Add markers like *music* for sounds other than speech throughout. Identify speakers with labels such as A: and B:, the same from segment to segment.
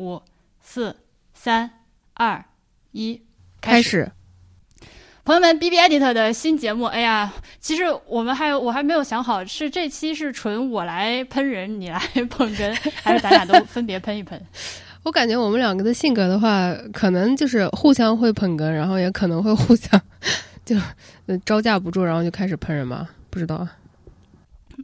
A: 五、四、三、二、一，
B: 开
A: 始。朋友们，B B Edit 的新节目，哎呀，其实我们还有我还没有想好，是这期是纯我来喷人，你来 *laughs* 捧哏，还是咱俩都分别喷一喷？*laughs*
B: 我感觉我们两个的性格的话，可能就是互相会捧哏，然后也可能会互相 *laughs* 就招架不住，然后就开始喷人嘛，不知道。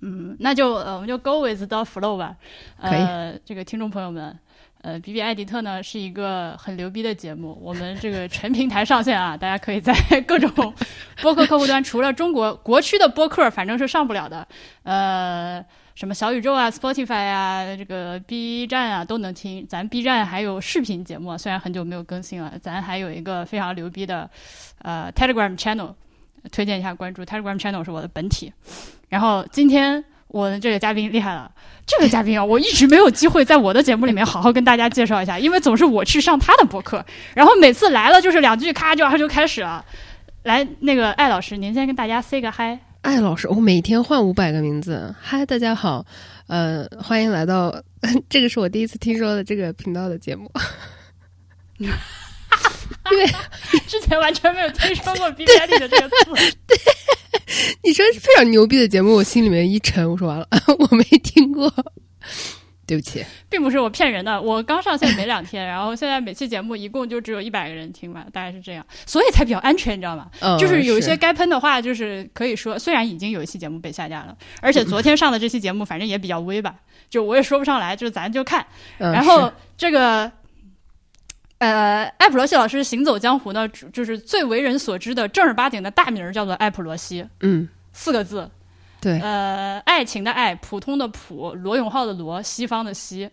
A: 嗯，那就呃，我们就 go with the flow 吧。
B: 可
A: 以。这个听众朋友们，呃比比艾迪特呢是一个很牛逼的节目，我们这个全平台上线啊，大家可以在各种 *laughs* 播客客户端，除了中国国区的播客，反正是上不了的。呃，什么小宇宙啊、Spotify 啊、这个 B 站啊都能听。咱 B 站还有视频节目，虽然很久没有更新了，咱还有一个非常牛逼的呃 Telegram channel，推荐一下关注 Telegram channel 是我的本体。然后今天我的这个嘉宾厉害了，这个嘉宾啊，我一直没有机会在我的节目里面好好跟大家介绍一下，因为总是我去上他的博客，然后每次来了就是两句咔就就开始了。来，那个艾老师，您先跟大家 say 个嗨。
B: 艾老师，我每天换五百个名字。嗨，大家好，呃，欢迎来到，*laughs* 这个是我第一次听说的这个频道的节目。*laughs* 因为
A: 之前完全没有听说过 *laughs* “B 站里的这个词。
B: 对，*laughs* 你说是非常牛逼的节目，我心里面一沉，我说完了，*laughs* 我没听过，对不起，
A: 并不是我骗人的，我刚上线没两天，然后现在每期节目一共就只有一百个人听吧，大概是这样，所以才比较安全，你知道吗？就是有一些该喷的话，就是可以说，虽然已经有一期节目被下架了，而且昨天上的这期节目反正也比较微吧，就我也说不上来，就咱就看，然后这个。呃，艾普罗西老师行走江湖呢，就是最为人所知的正儿八经的大名叫做艾普罗西，
B: 嗯，
A: 四个字，
B: 对，
A: 呃，爱情的爱，普通的普，罗永浩的罗，西方的西，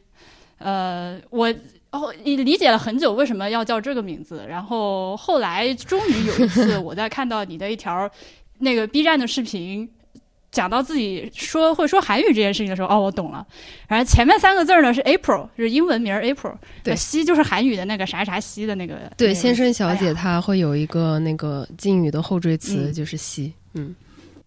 A: 呃，我哦，你理解了很久为什么要叫这个名字，然后后来终于有一次，*laughs* 我在看到你的一条那个 B 站的视频。讲到自己说会说韩语这件事情的时候，哦，我懂了。然后前面三个字呢是 April，是英文名 April。
B: 对，
A: 西就是韩语的那个啥啥西的那个。
B: 对，先生小姐她会有一个那个敬语的后缀词，就是西。嗯。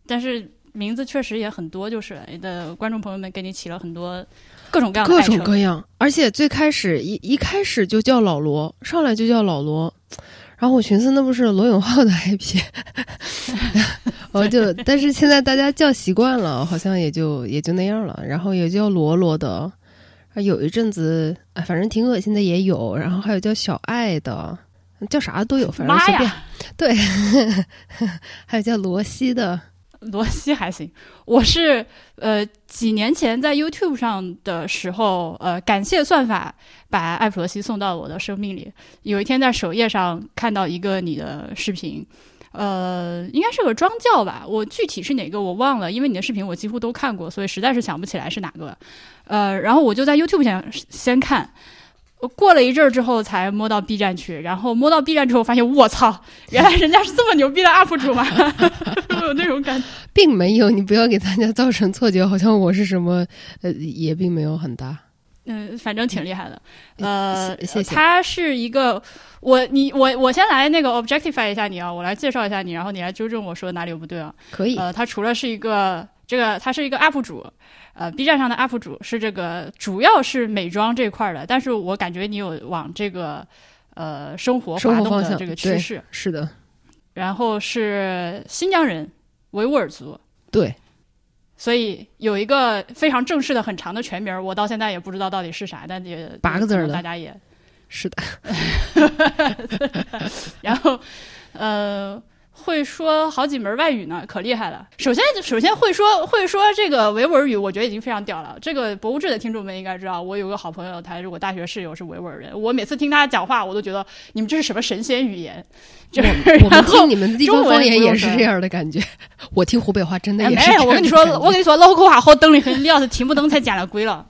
A: 但是名字确实也很多，就是的观众朋友们给你起了很多各种各样
B: 各种各样，而且最开始一一开始就叫老罗，上来就叫老罗。然后我寻思，那不是罗永浩的 IP，我 *laughs* 就，但是现在大家叫习惯了，好像也就也就那样了。然后也叫罗罗的，有一阵子，哎，反正挺恶心的也有。然后还有叫小爱的，叫啥都有，反正随便。对，*laughs* 还有叫罗西的。
A: 罗西还行，我是呃几年前在 YouTube 上的时候，呃感谢算法把艾普罗西送到我的生命里。有一天在首页上看到一个你的视频，呃应该是个庄教吧，我具体是哪个我忘了，因为你的视频我几乎都看过，所以实在是想不起来是哪个。呃，然后我就在 YouTube 上先看。过了一阵儿之后，才摸到 B 站去，然后摸到 B 站之后，发现我操，原来人家是这么牛逼的 UP 主吗？*laughs* 有那种感觉，
B: 并没有，你不要给大家造成错觉，好像我是什么，呃，也并没有很大。
A: 嗯，反正挺厉害的。呃，
B: 谢谢。
A: 他是一个，我你我我先来那个 objectify 一下你啊，我来介绍一下你，然后你来纠正我说哪里有不对啊？
B: 可以。
A: 呃，他除了是一个这个，他是一个 UP 主。呃，B 站上的 UP 主是这个，主要是美妆这块的，但是我感觉你有往这个呃生活
B: 生
A: 活的这个趋势，
B: 是的。
A: 然后是新疆人，维吾尔族，
B: 对。
A: 所以有一个非常正式的很长的全名，我到现在也不知道到底是啥，但也
B: 八个字儿，
A: 大家也
B: 是的。*laughs* *laughs*
A: 然后，呃。会说好几门外语呢，可厉害了。首先，首先会说会说这个维吾尔语，我觉得已经非常屌了。这个博物志的听众们应该知道，我有个好朋友，他是我大学室友，是维吾尔人。我每次听他讲话，我都觉得你们这是什么神仙语言？就是
B: 我们听你们的地方方言也是这样的感觉。我听湖北话真的也是。
A: 我跟你说，我跟你说，老口话好等的很，你要是听不懂，才见了鬼了，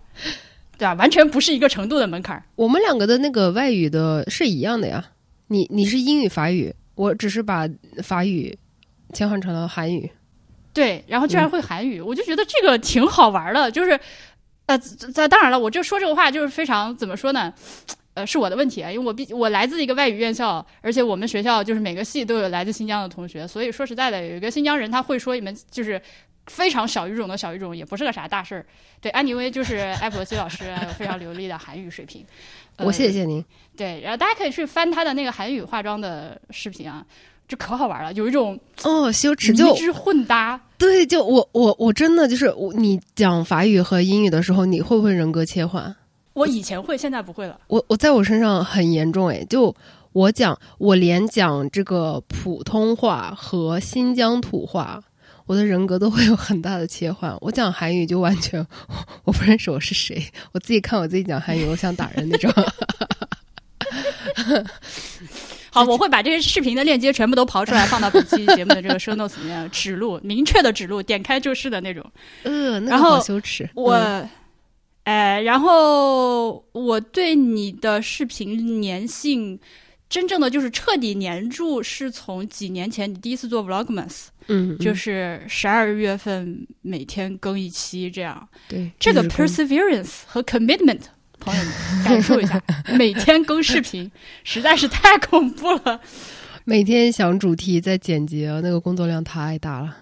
A: 对吧？完全不是一个程度的门槛。
B: 我们两个的那个外语的是一样的呀。你你是英语法语。我只是把法语切换成了韩语，
A: 对，然后居然会韩语，我就觉得这个挺好玩的。就是，呃，在当然了，我就说这个话就是非常怎么说呢？呃，是我的问题啊，因为我毕我来自一个外语院校，而且我们学校就是每个系都有来自新疆的同学，所以说实在的，有一个新疆人他会说一门就是非常小语种的小语种，也不是个啥大事儿。对，安妮薇就是艾普罗西老师，非常流利的韩语水平。
B: 我谢谢您。
A: 对，然后大家可以去翻他的那个韩语化妆的视频啊，这可好玩了，有一种
B: 哦羞耻就
A: 之混搭。
B: 对，就我我我真的就是我，你讲法语和英语的时候，你会不会人格切换？
A: 我以前会，现在不会了。
B: 我我在我身上很严重哎，就我讲，我连讲这个普通话和新疆土话，我的人格都会有很大的切换。我讲韩语就完全 *laughs* 我不认识我是谁，我自己看我自己讲韩语，我想打人那种。*laughs*
A: 好，我会把这些视频的链接全部都刨出来，放到本期节目的这个 show notes 里面，指路明确的指路，点开就是的那种。
B: 嗯，那好羞耻。
A: 我。哎，然后我对你的视频粘性，真正的就是彻底粘住，是从几年前你第一次做 Vlogmas，
B: 嗯，
A: 就是十二月份每天更一期这样。
B: 对，
A: 这个 perseverance 和 commitment，朋友们感受一下，每天更视频 *laughs* 实在是太恐怖了。
B: 每天想主题再剪辑，那个工作量太大了。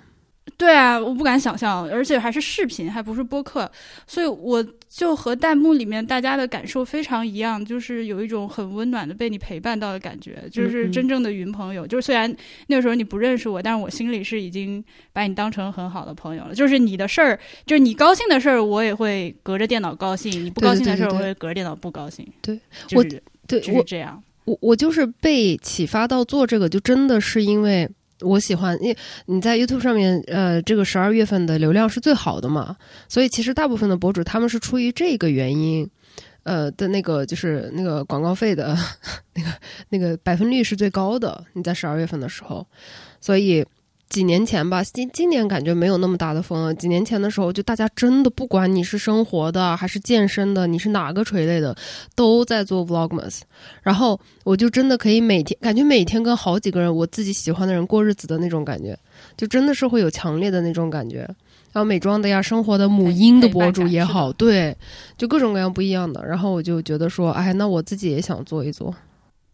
A: 对啊，我不敢想象，而且还是视频，还不是播客，所以我就和弹幕里面大家的感受非常一样，就是有一种很温暖的被你陪伴到的感觉，就是真正的云朋友。就是虽然那个时候你不认识我，但是我心里是已经把你当成很好的朋友了。就是你的事儿，就是你高兴的事儿，我也会隔着电脑高兴；你不高兴的事儿，我会隔着电脑不高兴。
B: 对，
A: 我
B: 对
A: 就是这样。
B: 我我就是被启发到做这个，就真的是因为。我喜欢，因为你在 YouTube 上面，呃，这个十二月份的流量是最好的嘛，所以其实大部分的博主他们是出于这个原因，呃的那个就是那个广告费的 *laughs* 那个那个百分率是最高的。你在十二月份的时候，所以。几年前吧，今今年感觉没有那么大的风了。几年前的时候，就大家真的不管你是生活的还是健身的，你是哪个垂类的，都在做 Vlogmas。然后我就真的可以每天感觉每天跟好几个人我自己喜欢的人过日子的那种感觉，就真的是会有强烈的那种感觉。然后美妆的呀，生活的母婴的博主也好，*laughs* 对，就各种各样不一样的。然后我就觉得说，哎，那我自己也想做一做，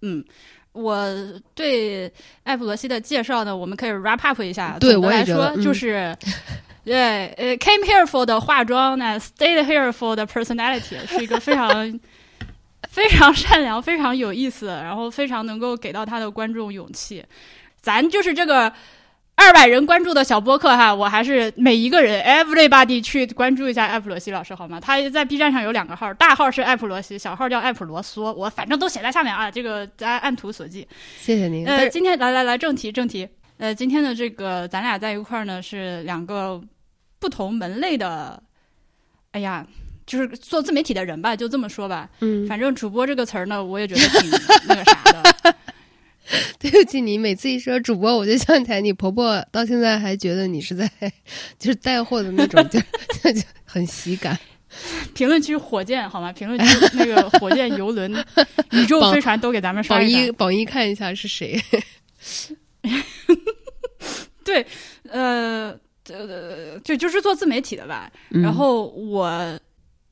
A: 嗯。我对艾普罗西的介绍呢，我们可以 wrap up 一下。
B: 对
A: 我来说，就是，对，呃，came here for 的化妆呢，stayed here for 的 personality，是一个非常非常善良、非常有意思，然后非常能够给到他的观众勇气。咱就是这个。二百人关注的小播客哈，我还是每一个人 everybody 去关注一下艾普罗西老师好吗？他在 B 站上有两个号，大号是艾普罗西，小号叫艾普罗梭，我反正都写在下面啊，这个大家按图索骥。
B: 谢谢您。
A: 呃，今天来来来正题正题，呃，今天的这个咱俩在一块儿呢是两个不同门类的，哎呀，就是做自媒体的人吧，就这么说吧。
B: 嗯，
A: 反正主播这个词儿呢，我也觉得挺 *laughs* 那个啥的。*laughs*
B: 对不起，你每次一说主播，我就想起来你婆婆到现在还觉得你是在 *laughs* 就是带货的那种，*laughs* 就就很喜感。
A: 评论区火箭好吗？评论区那个火箭游轮、宇宙飞船都给咱们刷
B: 一榜一榜一看一下是谁？
A: 对，呃，呃，就就是做自媒体的吧。然后我。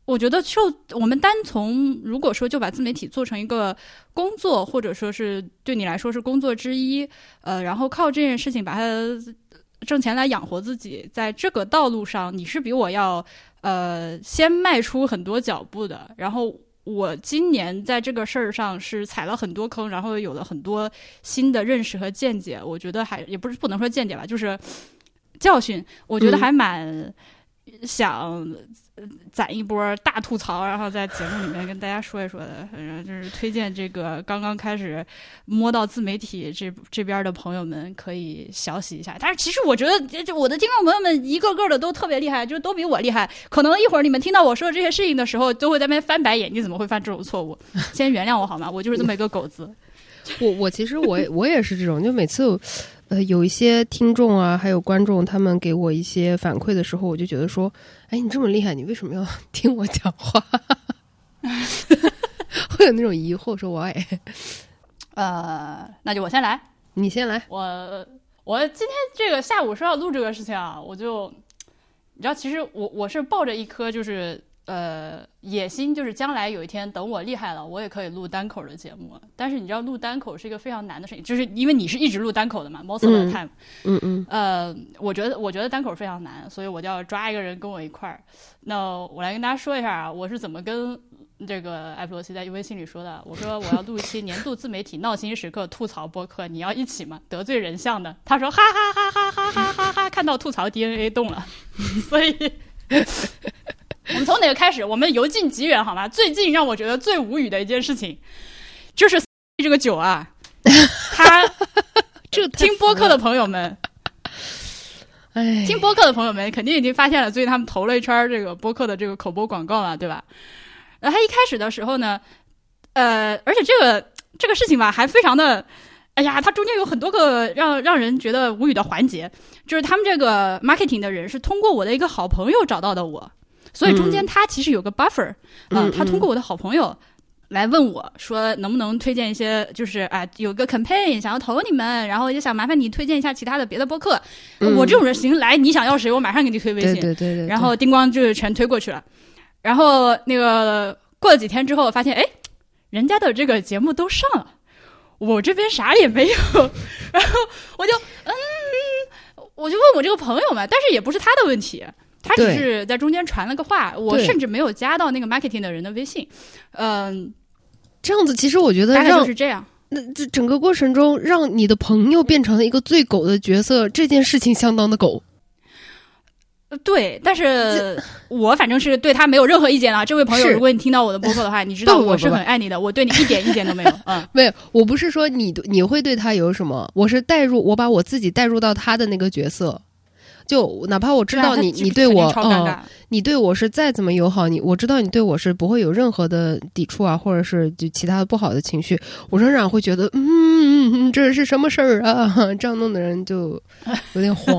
A: 我觉得，就我们单从如果说就把自媒体做成一个工作，或者说是对你来说是工作之一，呃，然后靠这件事情把它挣钱来养活自己，在这个道路上，你是比我要呃先迈出很多脚步的。然后我今年在这个事儿上是踩了很多坑，然后有了很多新的认识和见解。我觉得还也不是不能说见解吧，就是教训。我觉得还蛮想。攒一波大吐槽，然后在节目里面跟大家说一说的，反正就是推荐这个刚刚开始摸到自媒体这这边的朋友们可以学习一下。但是其实我觉得，就我的听众朋友们一个个的都特别厉害，就都比我厉害。可能一会儿你们听到我说的这些事情的时候，都会在那边翻白眼，你怎么会犯这种错误？*laughs* 先原谅我好吗？我就是这么一个狗子。*laughs*
B: 我我其实我我也是这种，就每次。呃，有一些听众啊，还有观众，他们给我一些反馈的时候，我就觉得说，哎，你这么厉害，你为什么要 *laughs* 听我讲话？*laughs* 会有那种疑惑，说我哎，
A: 呃，那就我先来，
B: 你先来。
A: 我我今天这个下午说要录这个事情啊，我就你知道，其实我我是抱着一颗就是。呃，野心就是将来有一天，等我厉害了，我也可以录单口的节目。但是你知道，录单口是一个非常难的事情，就是因为你是一直录单口的嘛，most of the time。
B: 嗯嗯。
A: 呃，我觉得我觉得单口非常难，所以我就要抓一个人跟我一块儿。那我来跟大家说一下啊，我是怎么跟这个艾普罗西在微信里说的，我说我要录一期年度自媒体闹心时刻吐槽播客，你要一起吗？得罪人像的。他说哈哈哈哈哈哈哈哈，看到吐槽 DNA 动了，所以。我们从哪个开始？我们由近及远，好吗？最近让我觉得最无语的一件事情，就是这个酒啊，他 *laughs*
B: 这
A: 听播客的朋友们，
B: 哎，
A: 听播客的朋友们肯定已经发现了，最近他们投了一圈这个播客的这个口播广告了，对吧？然后他一开始的时候呢，呃，而且这个这个事情吧，还非常的，哎呀，它中间有很多个让让人觉得无语的环节，就是他们这个 marketing 的人是通过我的一个好朋友找到的我。所以中间他其实有个 buffer，
B: 嗯，
A: 他通过我的好朋友来问我说，能不能推荐一些，就是啊，有个 campaign 想要投你们，然后也想麻烦你推荐一下其他的别的播客。我这种人行，来你想要谁，我马上给你推微信，
B: 对对对，
A: 然后叮咣就全推过去了。然后那个过了几天之后，发现哎，人家的这个节目都上了，我这边啥也没有。然后我就嗯，我就问我这个朋友嘛，但是也不是他的问题。他只是在中间传了个话，我甚至没有加到那个 marketing 的人的微信。嗯，
B: 这样子其实我觉得
A: 大概就是这样。
B: 那这整个过程中，让你的朋友变成了一个最狗的角色，这件事情相当的狗。
A: 对，但是我反正是对他没有任何意见了。这位朋友，如果你听到我的播客的话，你知道我是很爱你的，我对你一点意见都没有。*laughs* 嗯，
B: 没有，我不是说你你会对他有什么，我是代入，我把我自己代入到他的那个角色。就哪怕我知道你，你对我，嗯，你对我是再怎么友好，你我知道你对我是不会有任何的抵触啊，或者是就其他的不好的情绪，我仍然会觉得，嗯，这是什么事儿啊？*laughs* 这样弄的人就有点慌。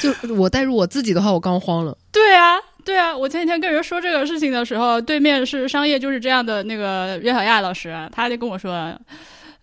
B: 就我带入我自己的话，我刚慌了。
A: 对啊，对啊，我前几天跟人说这个事情的时候，对面是商业就是这样的那个岳小亚老师，他就跟我说。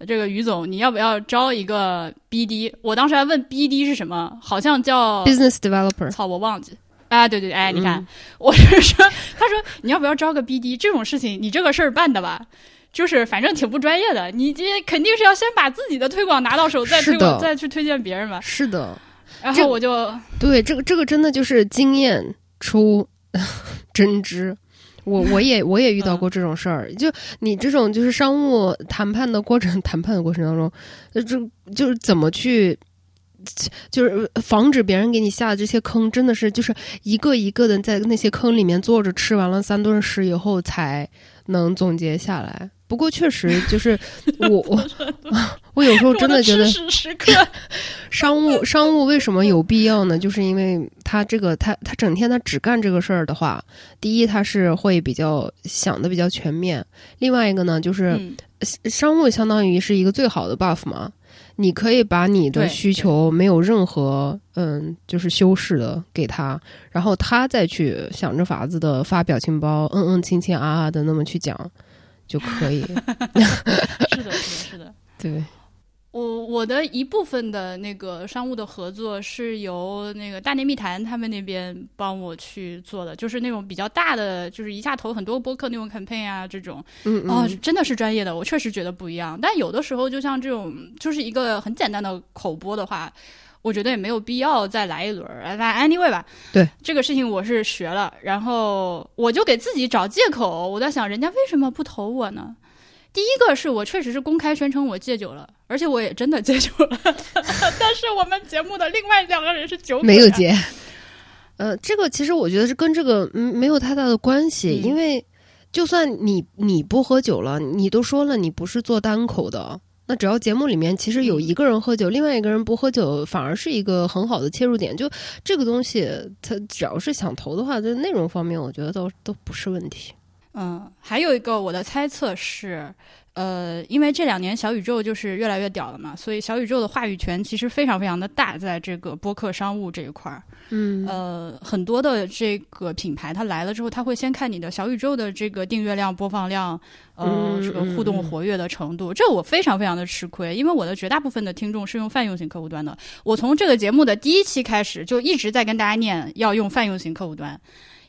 A: 这个于总，你要不要招一个 BD？我当时还问 BD 是什么，好像叫
B: Business Developer。
A: 操，我忘记。哎，对对，哎，你看，*laughs* 我是说，他说你要不要招个 BD？这种事情，你这个事儿办的吧，就是反正挺不专业的。你这肯定是要先把自己的推广拿到手，再推广，再去推荐别人吧。
B: 是的。
A: 然后我就
B: 对这个这个真的就是经验出 *laughs* 真知。我我也我也遇到过这种事儿，就你这种就是商务谈判的过程，*laughs* 谈判的过程当中，呃，这就是怎么去，就是防止别人给你下的这些坑，真的是就是一个一个的在那些坑里面坐着吃完了三顿屎以后才能总结下来。不过确实就是 *laughs* 我我我有时候真的觉得商务商务为什么有必要呢？就是因为他这个他他整天他只干这个事儿的话，第一他是会比较想的比较全面，另外一个呢就是商务相当于是一个最好的 buff 嘛，你可以把你的需求没有任何嗯就是修饰的给他，然后他再去想着法子的发表情包，嗯嗯亲亲啊啊的那么去讲。就可以，*laughs*
A: 是的，是的，是的。*laughs*
B: 对，
A: 我我的一部分的那个商务的合作是由那个大内密谈他们那边帮我去做的，就是那种比较大的，就是一下投很多播客那种 campaign 啊，这种，
B: 嗯
A: 啊，真的是专业的，我确实觉得不一样。但有的时候，就像这种，就是一个很简单的口播的话。我觉得也没有必要再来一轮儿，来 anyway 吧。
B: 对
A: 这个事情我是学了，然后我就给自己找借口。我在想，人家为什么不投我呢？第一个是我确实是公开宣称我戒酒了，而且我也真的戒酒了。*laughs* 但是我们节目的另外两个人是酒
B: 没有戒。呃，这个其实我觉得是跟这个嗯没有太大的关系，因为就算你你不喝酒了，你都说了你不是做单口的。那只要节目里面其实有一个人喝酒，另外一个人不喝酒，反而是一个很好的切入点。就这个东西，他只要是想投的话，在内容方面，我觉得都都不是问题。
A: 嗯，还有一个我的猜测是。呃，因为这两年小宇宙就是越来越屌了嘛，所以小宇宙的话语权其实非常非常的大，在这个播客商务这一块儿。
B: 嗯，
A: 呃，很多的这个品牌它来了之后，他会先看你的小宇宙的这个订阅量、播放量，呃，这个互动活跃的程度。这我非常非常的吃亏，因为我的绝大部分的听众是用泛用型客户端的。我从这个节目的第一期开始就一直在跟大家念要用泛用型客户端，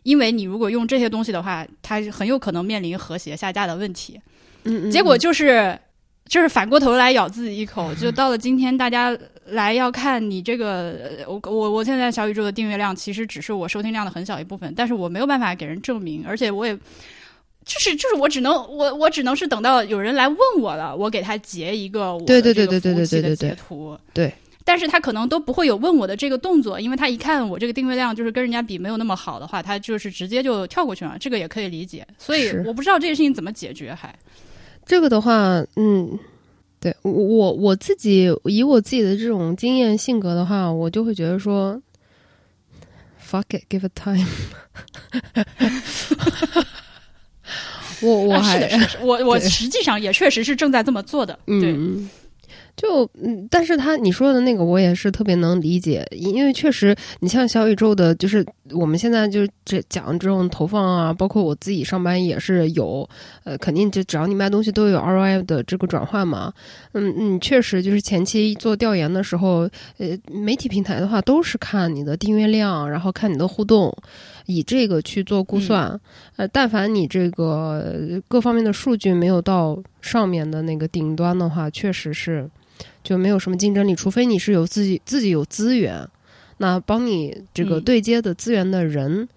A: 因为你如果用这些东西的话，它很有可能面临和谐下架的问题。
B: 嗯，
A: 结果就是，就是反过头来咬自己一口，就到了今天，大家来要看你这个，我我我现在小宇宙的订阅量其实只是我收听量的很小一部分，但是我没有办法给人证明，而且我也。就是就是我只能我我只能是等到有人来问我了，我给他截一个我
B: 对对对对对对对对
A: 截图。
B: 对，
A: 但是他可能都不会有问我的这个动作，因为他一看我这个订阅量就是跟人家比没有那么好的话，他就是直接就跳过去了，这个也可以理解。所以我不知道这个事情怎么解决，还
B: 这个的话，嗯，对我我我自己以我自己的这种经验性格的话，我就会觉得说，fuck it，give it time *laughs* 我我还
A: 啊是的，是的，是我我实际上也确实是正在这么做的。对，
B: 嗯，就嗯，但是他你说的那个我也是特别能理解，因为确实你像小宇宙的，就是我们现在就这讲这种投放啊，包括我自己上班也是有，呃，肯定就只要你卖东西都有 ROI 的这个转换嘛，嗯嗯，确实就是前期做调研的时候，呃，媒体平台的话都是看你的订阅量，然后看你的互动。以这个去做估算，呃，但凡你这个呃各方面的数据没有到上面的那个顶端的话，确实是就没有什么竞争力。除非你是有自己自己有资源，那帮你这个
A: 嗯
B: 对接的资源的人，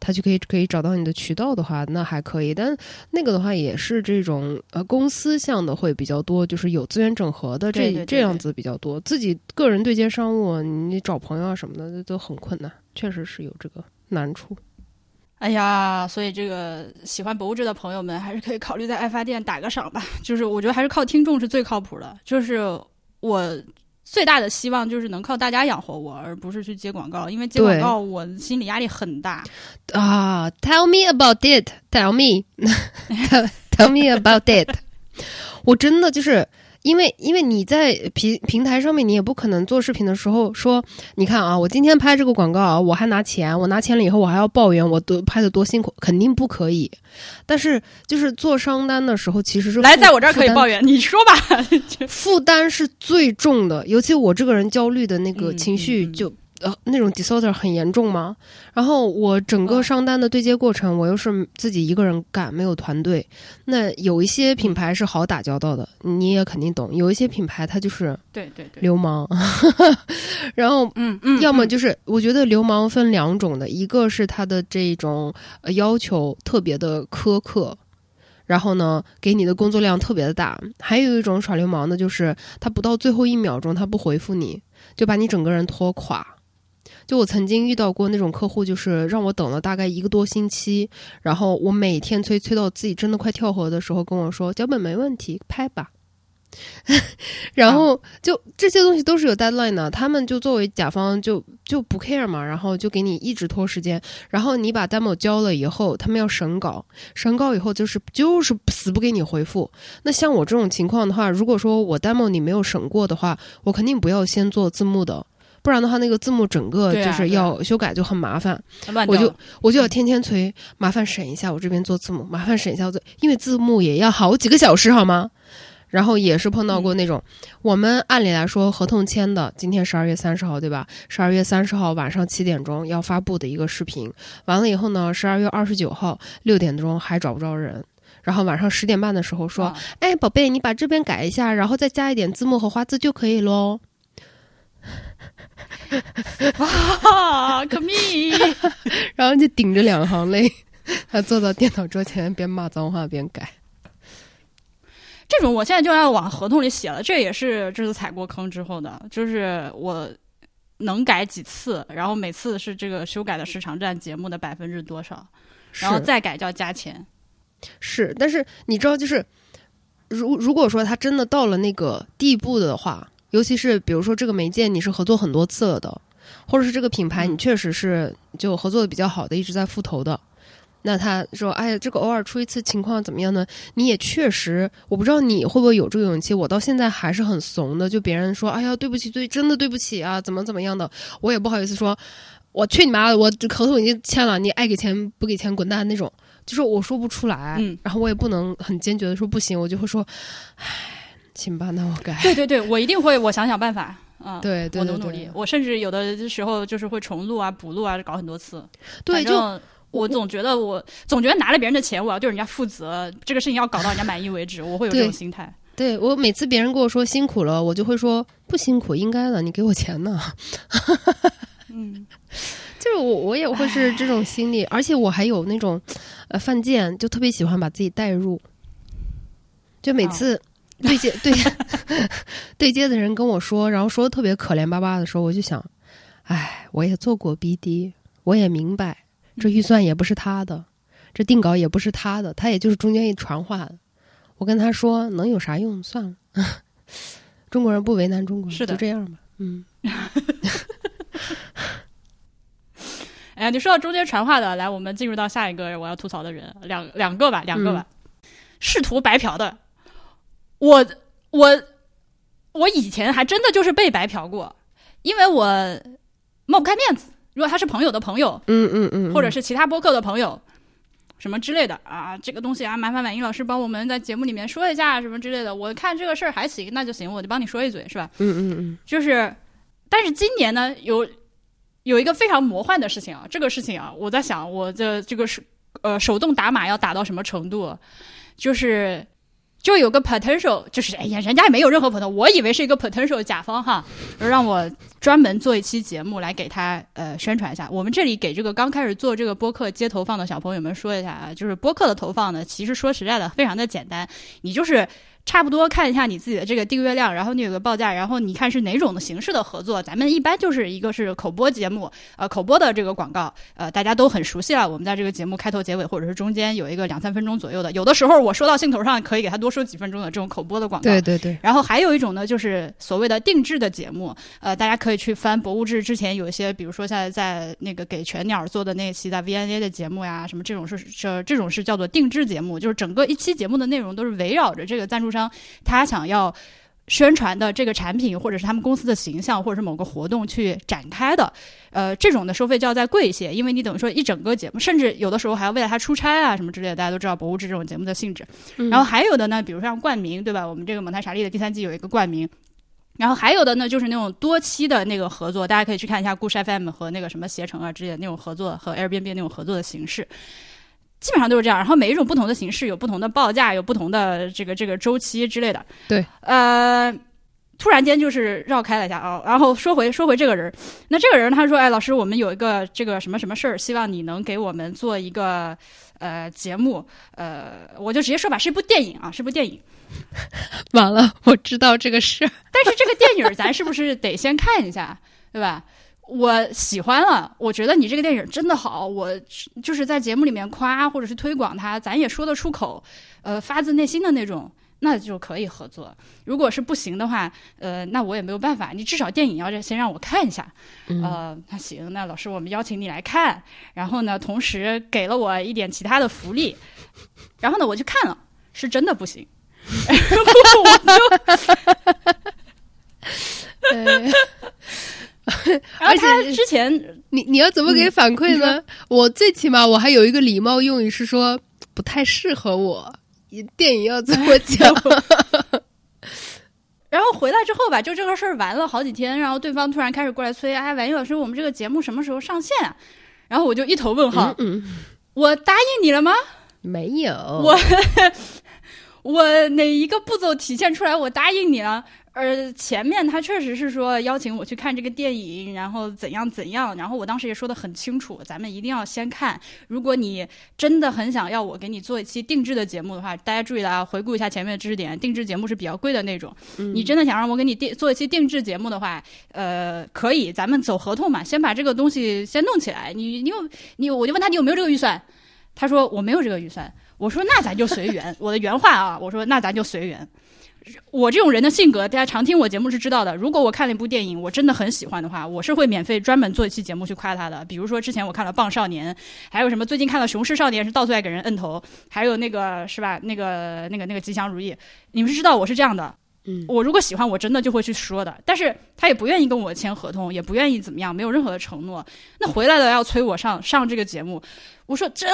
B: 他就可以可以找到你的渠道的话，那还可以。但那个的话也是这种呃公司向的会比较多，就是有资源整合的这这样子比较多。自己个人对接商务，你找朋友啊什么的都很困难，确实是有这个难处。
A: 哎呀，所以这个喜欢博物志的朋友们，还是可以考虑在爱发电打个赏吧。就是我觉得还是靠听众是最靠谱的。就是我最大的希望就是能靠大家养活我，而不是去接广告，因为接广告我心理压力很大。
B: 啊、t e l l me about it. Tell me, *laughs* tell, tell me about it. 我真的就是因为因为你在平平台上面，你也不可能做视频的时候说，你看啊，我今天拍这个广告啊，我还拿钱，我拿钱了以后，我还要抱怨我多拍的多辛苦，肯定不可以。但是就是做商单的时候，其实是
A: 来，在我这儿可以抱怨，你说吧。*laughs*
B: 负担是最重的，尤其我这个人焦虑的那个
A: 嗯
B: 情绪就、呃那种 disorder 很严重吗。然后我整个
A: 嗯
B: 上单的对接过程，我又是自己一个人干，没有团队。那有一些品牌是好打交道的，你也肯定懂。有一些品牌它就是
A: 对对对，
B: 流氓，*laughs* 然后
A: 嗯嗯，嗯
B: 要么就是我觉得流氓分两种的，一个是他的这种呃要求特别的苛刻，然后呢给你的工作量特别的大；还有一种耍流氓的，就是他不到最后一秒钟他不回复你，就把你整个人拖垮。就我曾经遇到过那种客户，就是让我等了大概一个多星期，然后我每天催催到自己真的快跳河的时候，跟我说脚本没问题，拍吧。*laughs* 然后就这些东西都是有 deadline 的，他们就作为甲方就就不 care 嘛，然后就给你一直拖时间，然后你把 demo 交了以后，他们要审稿，审稿以后就是就是死不给你回复。那像我这种情况的话，如果说我 demo 你没有审过的话，我肯定不要先做字幕的，不然的话那个字幕整个就是要修改就很麻烦。我就我就要天天催，麻烦审一下我这边做字幕，麻烦审一下我，因为字幕也要好几个小时，好吗？然后也是碰到过那种，我们按理来说合同签的，今天十二月三十号对吧？十二月三十号晚上七点钟要发布的一个视频，完了以后呢，十二月二十九号六点钟还找不着人。然后晚上十点半的时候说：“
A: 啊
B: 哎，宝贝，你把这边改一下，然后再加一点字幕和花字就可以喽。*laughs*
A: 啊，come me，” *laughs*
B: 然后就顶着两行泪，*laughs* 他坐到电脑桌前边骂脏话边改。
A: 这种我现在就要往合同里写了，这也是这次踩过坑之后的，就是我能改几次，然后每次是这个修改的时长占节目的百分之多少，然后
B: 是
A: 再改就要加钱。
B: 是，但是你知道，就是如如果说他真的到了那个地步的话，尤其是比如说这个媒介你是合作很多次了的，或者是这个品牌
A: 嗯
B: 你确实是就合作的比较好的，一直在复投的。那他说：“哎呀，这个偶尔出一次情况怎么样呢？你也确实，我不知道你会不会有这个勇气。我到现在还是很怂的，就别人说：‘哎呀，对不起，对，真的对不起啊，怎么怎么样的’，我也不好意思说。我去你妈的！我这合同已经签了，你爱给钱不给钱滚蛋那种。就是我说不出来，
A: 嗯
B: 然后我也不能很坚决的说不行，我就会说，唉，行吧，那我改。
A: 对对对，我一定会，我想想办法啊。
B: 对对对
A: 我努努力
B: 对，
A: 我甚至有的时候就是会重录啊、补录啊，搞很多次。
B: 对，就
A: 我总觉得我总觉得拿了别人的钱，我要对人家负责，这个事情要搞到人家满意为止，我会有这种心态。
B: 对我每次别人跟我说辛苦了，我就会说不辛苦，应该的，你给我钱呢。*laughs*
A: 嗯，
B: 就是我我也会是这种心理，而且我还有那种呃犯贱，就特别喜欢把自己带入，就每次 *laughs* 对接、对 *laughs* 对接的人跟我说，然后说的特别可怜巴巴的时候，我就想，哎，我也做过 BD，我也明白，这预算也不是他的，这定稿也不是他的，他也就是中间一传话的。我跟他说，能有啥用？算了，*laughs* 中国人不为难中国人，
A: 是的
B: 就这样吧。嗯，
A: 哎呀，你说到中间传话的，来，我们进入到下一个我要吐槽的人，两两个吧，两个吧，试图白嫖的，我我我以前还真的就是被白嫖过，因为我抹不开面子。如果他是朋友的朋友，
B: 嗯嗯嗯，
A: 或者是其他播客的朋友，什么之类的啊，这个东西啊，麻烦婉英老师帮我们在节目里面说一下什么之类的。我看这个事儿还行，那就行，我就帮你说一嘴，是吧？
B: 嗯嗯嗯，
A: 就是，但是今年呢，有有一个非常魔幻的事情啊，这个事情啊，我在想，我的这个是呃手动打码要打到什么程度？就是就有个 potential，就是哎呀，人家也没有任何 potential，我以为是一个 potential 甲方哈，让我专门做一期节目来给他呃宣传一下。我们这里给这个刚开始做这个播客接投放的小朋友们说一下啊，就是播客的投放呢，其实说实在的，非常的简单，你就是。差不多看一下你自己的这个订阅量，然后你有个报价，然后你看是哪种的形式的合作。咱们一般就是一个是口播节目，呃，口播的这个广告，呃，大家都很熟悉了。我们在这个节目开头、结尾或者是中间有一个两三分钟左右的，有的时候我说到兴头上，可以给他多说几分钟的这种口播的广告。
B: 对对对，
A: 然后还有一种呢，就是所谓的定制的节目，呃，大家可以去翻博物志之前有一些，比如说现在在那个给全鸟做的那期在 VNA 的节目呀，什么这种是这这种是叫做定制节目，就是整个一期节目的内容都是围绕着这个赞助商他想要。宣传的这个产品，或者是他们公司的形象，或者是某个活动去展开的，呃，这种的收费就要再贵一些，因为你等于说一整个节目，甚至有的时候还要为了他出差啊什么之类的。大家都知道博物志这种节目的性质。然后还有的呢，比如像冠名，对吧？我们这个蒙太莎利的第三季有一个冠名。然后还有的呢，就是那种多期的那个合作，大家可以去看一下故事 FM 和那个什么携程啊之类的那种合作，和 Airbnb 那种合作的形式。基本上都是这样，然后每一种不同的形式有不同的报价，有不同的这个这个周期之类的。
B: 对，
A: 呃，突然间就是绕开了一下啊、然后说回说回这个人，那这个人他说，哎，老师，我们有一个这个什么什么事儿，希望你能给我们做一个呃节目，呃，我就直接说吧，是一部电影啊，是部电影。*laughs*
B: 完了，我知道这个事儿。*laughs*
A: 但是这个电影咱是不是得先看一下，对吧？我喜欢了，我觉得你这个电影真的好，我就是在节目里面夸或者是推广它，咱也说得出口，呃，发自内心的那种，那就可以合作。如果是不行的话，呃，那我也没有办法，你至少电影要先让我看一下，呃，那行，那老师我们邀请你来看，然后呢，同时给了我一点其他的福利，然后呢，我去看了，是真的不行，*laughs* *laughs* 我就。*laughs*
B: 呃
A: 然后他 *laughs*
B: 而且
A: 之前
B: 你你要怎么给反馈呢？我最起码我还有一个礼貌用语是说不太适合我，电影要怎么讲？*laughs*
A: 然后回来之后吧，就这个事儿完了好几天，然后对方突然开始过来催，哎，婉莹老师，我们这个节目什么时候上线啊？然后我就一头问号，
B: 嗯，
A: 我答应你了吗？
B: 没有，
A: 我 *laughs* 我哪一个步骤体现出来我答应你了？呃，前面他确实是说邀请我去看这个电影，然后怎样怎样，然后我当时也说的很清楚，咱们一定要先看。如果你真的很想要我给你做一期定制的节目的话，大家注意了啊，回顾一下前面的知识点，定制节目是比较贵的那种。你真的想让我给你定做一期定制节目的话，呃，可以，咱们走合同嘛，先把这个东西先弄起来。你你有你，我就问他你有没有这个预算，他说我没有这个预算。我说那咱就随缘，我的原话啊，我说那咱就随缘。我这种人的性格，大家常听我节目是知道的。如果我看了一部电影，我真的很喜欢的话，我是会免费专门做一期节目去夸他的。比如说之前我看了《棒少年》，还有什么最近看了《雄狮少年》，是到处爱给人摁头，还有那个是吧？那个那个那个吉祥如意，你们是知道我是这样的。
B: 嗯，
A: 我如果喜欢，我真的就会去说的。但是他也不愿意跟我签合同，也不愿意怎么样，没有任何的承诺。那回来了要催我上上这个节目，我说这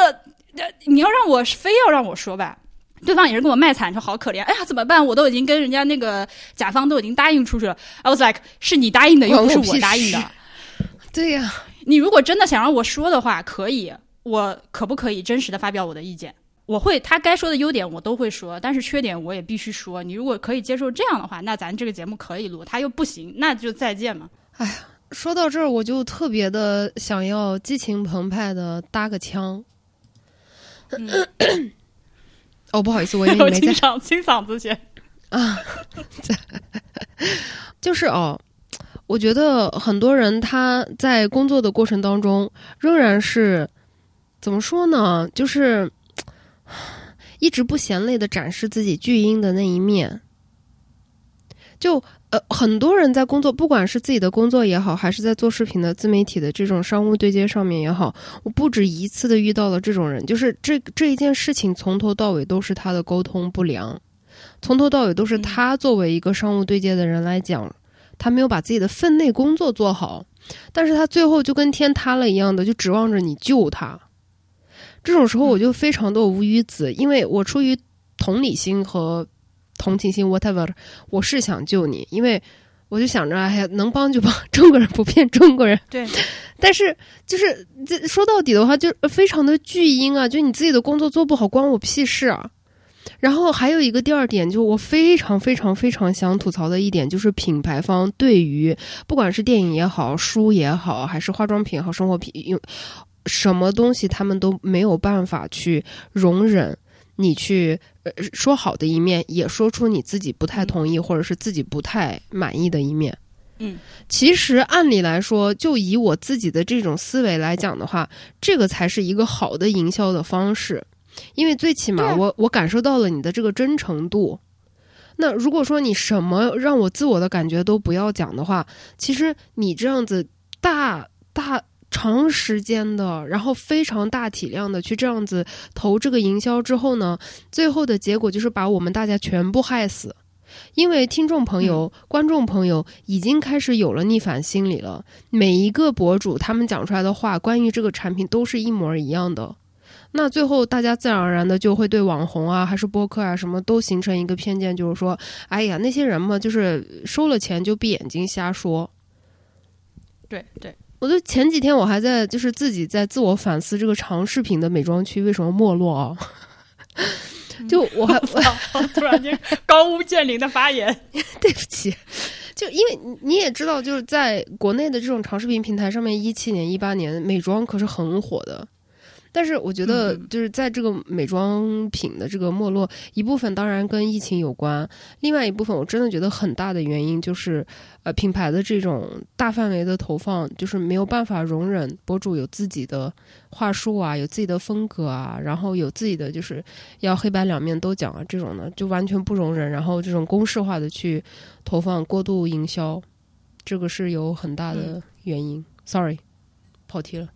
A: 这你要让我非要让我说吧。对方也是跟我卖惨，说好可怜，哎呀怎么办？我都已经跟人家那个甲方都已经答应出去了。I was like，是你答应的，又不是我答应的。*laughs*
B: 对呀、
A: 你如果真的想让我说的话，可以，我可不可以真实的发表我的意见？我会，他该说的优点我都会说，但是缺点我也必须说。你如果可以接受这样的话，那咱这个节目可以录；他又不行，那就再见嘛。
B: 哎呀说到这儿，我就特别的想要激情澎湃的搭个腔。*laughs* 哦，不好意思，我以为你没在。
A: 清清嗓子先
B: 啊，就是哦，我觉得很多人他在工作的过程当中，仍然是怎么说呢？就是一直不嫌累的展示自己巨婴的那一面。就呃，很多人在工作，不管是自己的工作也好，还是在做视频的自媒体的这种商务对接上面也好，我不止一次的遇到了这种人，就是这这一件事情从头到尾都是他的沟通不良，从头到尾都是他作为一个商务对接的人来讲，他没有把自己的分内工作做好，但是他最后就跟天塌了一样的，就指望着你救他。这种时候我就非常的无语子，因为我出于同理心和。同情心，whatever，我是想救你，因为我就想着，哎呀，能帮就帮，*laughs* 中国人不骗中国人。
A: 对，
B: 但是就是这说到底的话，就非常的巨婴啊，就你自己的工作做不好，关我屁事啊。然后还有一个第二点，就我非常非常非常想吐槽的一点，就是品牌方对于不管是电影也好，书也好，还是化妆品和生活品用什么东西，他们都没有办法去容忍。你去呃说好的一面，也说出你自己不太同意或者是自己不太满意的一面。
A: 嗯，
B: 其实按理来说，就以我自己的这种思维来讲的话，这个才是一个好的营销的方式，因为最起码我我感受到了你的这个真诚度。那如果说你什么让我自我的感觉都不要讲的话，其实你这样子大大。长时间的，然后非常大体量的去这样子投这个营销之后呢，最后的结果就是把我们大家全部害死，因为听众朋友、观众朋友已经开始有了逆反心理了。每一个博主他们讲出来的话，关于这个产品都是一模一样的，那最后大家自然而然的就会对网红啊，还是播客啊，什么都形成一个偏见，就是说，哎呀，那些人嘛，就是收了钱就闭眼睛瞎说。
A: 对对。
B: 我就前几天我还在就是自己在自我反思这个长视频的美妆区为什么没落啊？就我还 *laughs*
A: 突然间高屋建瓴的发言，*laughs*
B: 对不起，就因为你也知道，就是在国内的这种长视频平台上面，一七年、一八年美妆可是很火的。但是我觉得，就是在这个美妆品的这个没落，一部分当然跟疫情有关，另外一部分我真的觉得很大的原因就是，呃，品牌的这种大范围的投放，就是没有办法容忍博主有自己的话术啊，有自己的风格啊，然后有自己的就是要黑白两面都讲啊，这种呢就完全不容忍，然后这种公式化的去投放过度营销，这个是有很大的原因。Sorry，跑题了。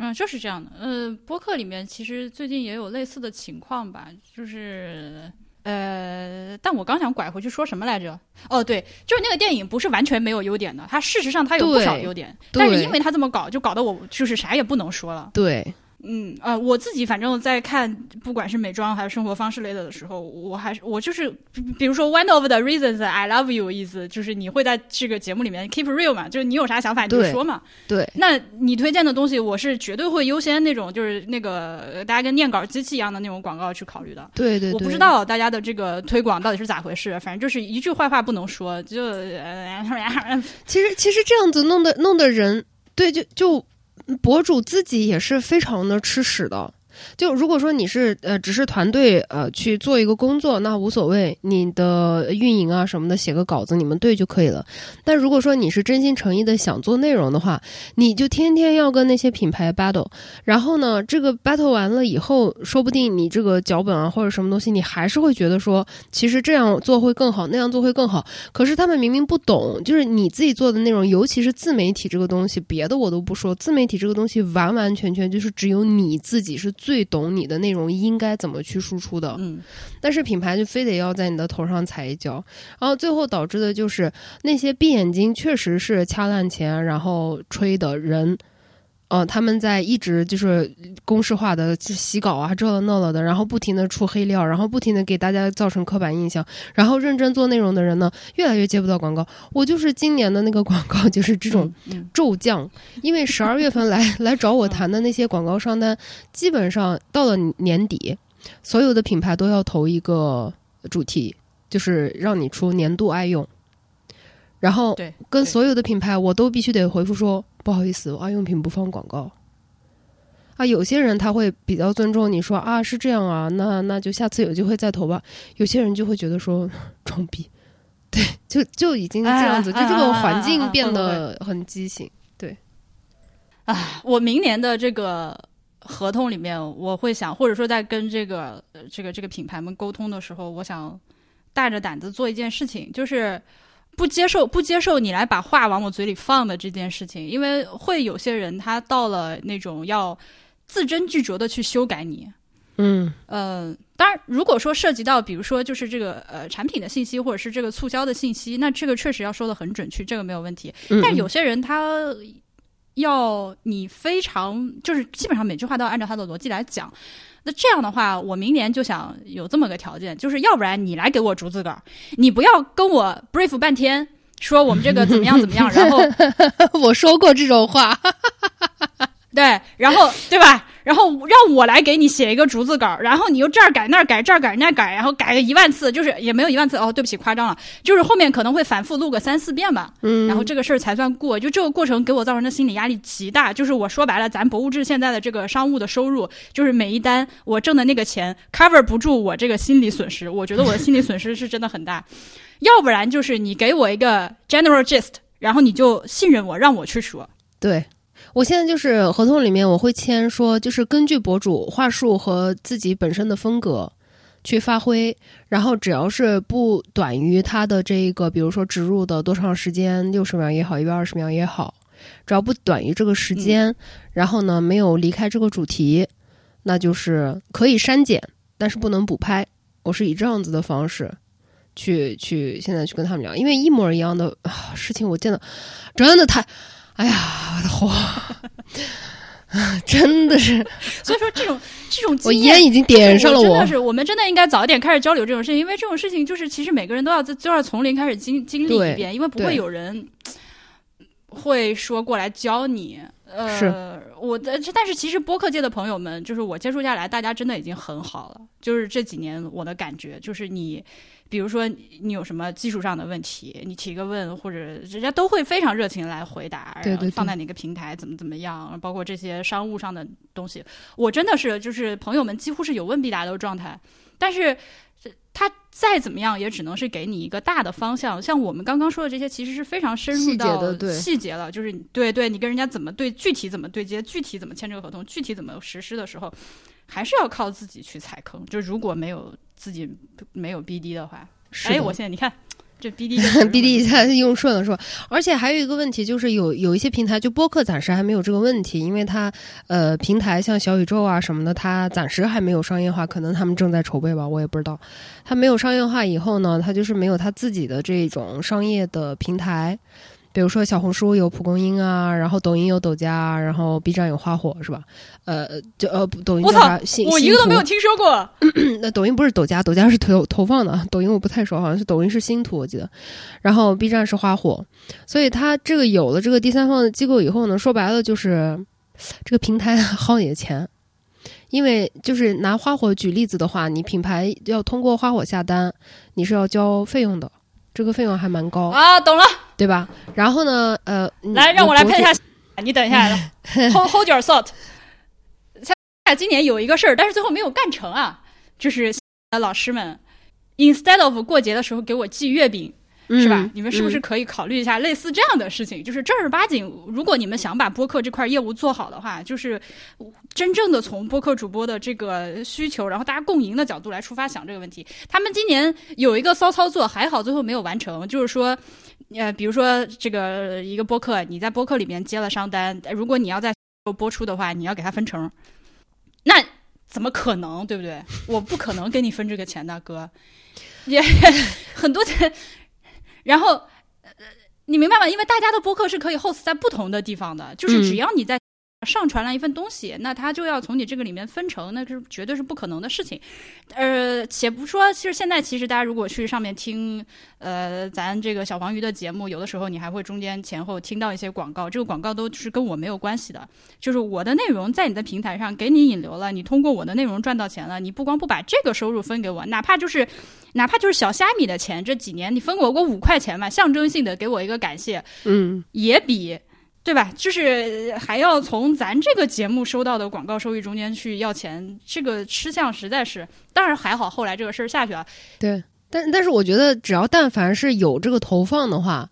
A: 嗯，就是这样的。呃，播客里面其实最近也有类似的情况吧，就是呃，但我刚想拐回去说什么来着？哦，对，就是那个电影不是完全没有优点的，它事实上它有不少优点，但是因为它这么搞，就搞得我就是啥也不能说了。
B: 对。
A: 嗯呃，我自己反正在看，不管是美妆还是生活方式类的的时候，我还是我就是，比如说 one of the reasons I love you 意思就是你会在这个节目里面 keep real 嘛，就是你有啥想法你就说嘛。
B: 对。
A: 那你推荐的东西，我是绝对会优先那种，就是那个大家跟念稿机器一样的那种广告去考虑的。
B: 对对。
A: 我不知道大家的这个推广到底是咋回事，反正就是一句坏话不能说，就
B: 其实其实这样子弄的弄的人，对就就。博主自己也是非常的吃屎的。就如果说你是呃只是团队呃去做一个工作，那无所谓，你的运营啊什么的写个稿子你们对就可以了。但如果说你是真心诚意的想做内容的话，你就天天要跟那些品牌 battle，然后呢，这个 battle 完了以后，说不定你这个脚本啊或者什么东西，你还是会觉得说，其实这样做会更好，那样做会更好。可是他们明明不懂，就是你自己做的内容，尤其是自媒体这个东西，别的我都不说，自媒体这个东西完完全全就是只有你自己是。最懂你的内容应该怎么去输出的，
A: 嗯，
B: 但是品牌就非得要在你的头上踩一脚，然后最后导致的就是那些闭眼睛确实是掐烂钱然后吹的人。呃，他们在一直就是公式化的洗稿啊，这了那了的，然后不停的出黑料，然后不停的给大家造成刻板印象，然后认真做内容的人呢，越来越接不到广告。我就是今年的那个广告，就是这种骤降，因为十二月份来来找我谈的那些广告商单，基本上到了年底，所有的品牌都要投一个主题，就是让你出年度爱用。然后
A: 对，
B: 跟所有的品牌我都必须得回复说不好意思，爱用品不放广告。啊，有些人他会比较尊重你说啊是这样啊，那那就下次有机会再投吧。有些人就会觉得说装逼，对，就就已经这样子，
A: 啊
B: 就这个
A: 啊啊
B: 环境变得很畸形。
A: 对我明年的这个合同里面，我会想，或者说在跟这个呃这个这个品牌们沟通的时候，我想大着胆子做一件事情，就是不接受不接受你来把话往我嘴里放的这件事情，因为会有些人他到了那种要字斟句酌的去修改你。
B: 嗯
A: 呃，当然，如果说涉及到，比如说就是这个呃产品的信息，或者是这个促销的信息，那这个确实要说的很准确，这个没有问题。
B: 嗯，
A: 但有些人他要你非常就是基本上每句话都要按照他的逻辑来讲。那这样的话，我明年就想有这么个条件，就是要不然你来给我逐字稿，你不要跟我 brief 半天，说我们这个怎么样怎么样，*laughs* 然后
B: 我说过这种话，*laughs*
A: 对，然后对吧？然后让我来给你写一个逐字稿，然后你又这儿改那儿改，这儿改那儿改，然后改个一万次，就是也没有一万次哦，对不起，夸张了，就是后面可能会反复录个三四遍吧。
B: 嗯，
A: 然后这个事儿才算过。就这个过程给我造成的心理压力极大。就是我说白了，咱博物志现在的这个商务的收入，就是每一单我挣的那个钱 cover 不住我这个心理损失。我觉得我的心理损失是真的很大。要不然就是你给我一个 general gist，然后你就信任我，让我去说。
B: 对。我现在就是合同里面我会签说，就是根据博主话术和自己本身的风格去发挥，然后只要是不短于他的这个，比如说植入的多长时间，六十秒也好，一百二十秒也好，只要不短于这个时间，然后呢没有离开这个主题，那就是可以删减，但是不能补拍。我是以这样子的方式去去现在去跟他们聊，因为一模一样的、啊、事情我见的真的太。哎呀，我的火，*laughs* 真的是，
A: 所以说这种这种
B: 我烟已经点上了我
A: 真的。是，我们真的应该早一点开始交流这种事情，因为这种事情就是其实每个人都要在都要从零开始经经历一遍，因为不会有人会说过来教你。呃，
B: 是
A: 我的，但是其实播客界的朋友们，就是我接触下来，大家真的已经很好了。就是这几年我的感觉，就是你，比如说你有什么技术上的问题，你提个问，或者人家都会非常热情来回答，
B: 对对对
A: 然后放在哪个平台，怎么怎么样，包括这些商务上的东西，我真的是就是朋友们几乎是有问必答的状态，但是。他再怎么样，也只能是给你一个大的方向。像我们刚刚说的这些，其实是非常深入到细节了，就是对对，你跟人家怎么对，具体怎么对接，具体怎么签这个合同，具体怎么实施的时候，还是要靠自己去踩坑。就如果没有自己没有 BD 的话，哎，我现在你看这 BD 这词儿
B: BD 一下用顺了是吧？而且还有一个问题就是有有一些平台，就播客暂时还没有这个问题，因为它呃平台像小宇宙啊什么的，它暂时还没有商业化，可能他们正在筹备吧，我也不知道。它没有商业化以后呢，它就是没有它自己的这种商业的平台。比如说小红书有蒲公英啊，然后抖音有抖加啊，然后 B 站有花火是吧？呃，就呃抖音
A: 我操
B: 叫啥？新
A: 我一个都没有听说过。*clears throat*
B: 那抖音不是抖加，抖加是投投放的，抖音我不太熟，好像是抖音是新图我记得，然后 B 站是花火，所以它这个有了这个第三方的机构以后呢，说白了就是这个平台 *laughs* 薅你的钱。因为就是拿花火举例子的话，你品牌要通过花火下单，你是要交费用的，这个费用还蛮高，
A: 啊，懂了，
B: 对吧？然后呢，呃，
A: 来让我来
B: 博主
A: 喷一下。你等一下，hold *laughs* hold your thought。像今年有一个事儿，但是最后没有干成啊，就是老师们 instead of 过节的时候给我寄月饼，是吧？
B: 嗯
A: 你们是不是
B: 嗯
A: 可以考虑一下类似这样的事情？就是正儿八经，如果你们想把播客这块业务做好的话，就是真正的从播客主播的这个需求，然后大家共赢的角度来出发想这个问题。他们今年有一个骚操作，还好最后没有完成，就是说。呃，比如说这个一个播客，你在播客里面接了商单，如果你要在播出的话，你要给他分成，那怎么可能，对不对？我不可能给你分这个钱的，哥，也 *laughs* 很多钱。然后，呃，你明白吗？因为大家的播客是可以 host 在不同的地方的，就是只要你在上传了一份东西，那他就要从你这个里面分成，那是绝对是不可能的事情。呃，且不说，其实现在其实大家如果去上面听，呃，咱这个小黄鱼的节目，有的时候你还会中间前后听到一些广告，这个广告都是跟我没有关系的，就是我的内容在你的平台上给你引流了，你通过我的内容赚到钱了，你不光不把这个收入分给我，哪怕就是哪怕就是小虾米的钱，这几年你分给我个五块钱嘛，象征性的给我一个感谢，
B: 嗯，
A: 也比。对吧？就是还要从咱这个节目收到的广告收益中间去要钱，这个吃相实在是。当然还好，后来这个事儿下去了。
B: 对，但但是我觉得，只要但凡是有这个投放的话，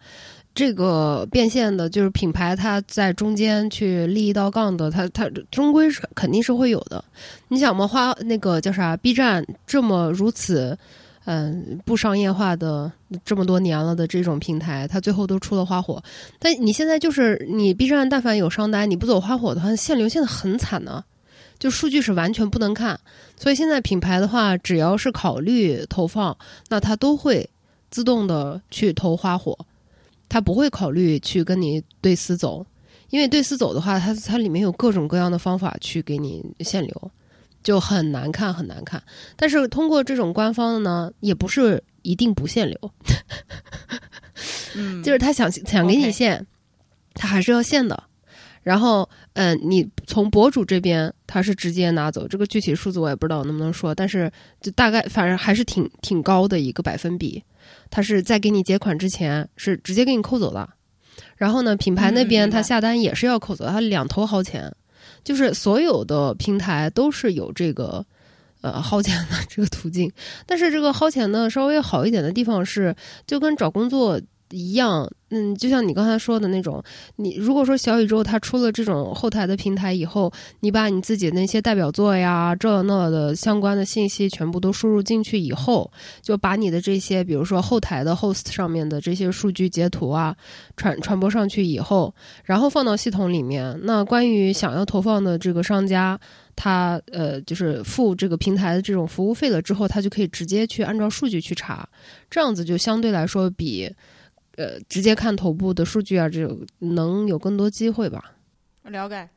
B: 这个变现的，就是品牌它在中间去立一道杠的，它它终归是肯定是会有的。你想嘛，花那个叫啥？B 站这么如此。嗯，不商业化的这么多年了的这种平台，它最后都出了花火。但你现在就是你 B 站，但凡有商单，你不走花火的话，限流限的很惨呢，就数据是完全不能看。所以现在品牌的话，只要是考虑投放，那它都会自动的去投花火，它不会考虑去跟你对私走，因为对私走的话，它它里面有各种各样的方法去给你限流。就很难看，很难看。但是通过这种官方的呢，也不是一定不限流。
A: 嗯，*laughs*
B: 就是他想想给你限，他还是要限的。然后，嗯，你从博主这边他是直接拿走，这个具体数字我也不知道能不能说，但是就大概反正还是挺挺高的一个百分比。他是在给你结款之前是直接给你扣走的。然后呢，品牌那边他下单也是要扣走，他两头薅钱。就是所有的平台都是有这个，呃，薅钱的这个途径，但是这个薅钱呢，稍微好一点的地方是，就跟找工作。一样，嗯，就像你刚才说的那种，你如果说小宇宙它出了这种后台的平台以后，你把你自己那些代表作呀、这那的相关的信息全部都输入进去以后，就把你的这些，比如说后台的 host 上面的这些数据截图啊，传传播上去以后，然后放到系统里面，那关于想要投放的这个商家，他呃就是付这个平台的这种服务费了之后，他就可以直接去按照数据去查，这样子就相对来说比。呃，直接看头部的数据啊，这种能有更多机会吧？
A: 了解，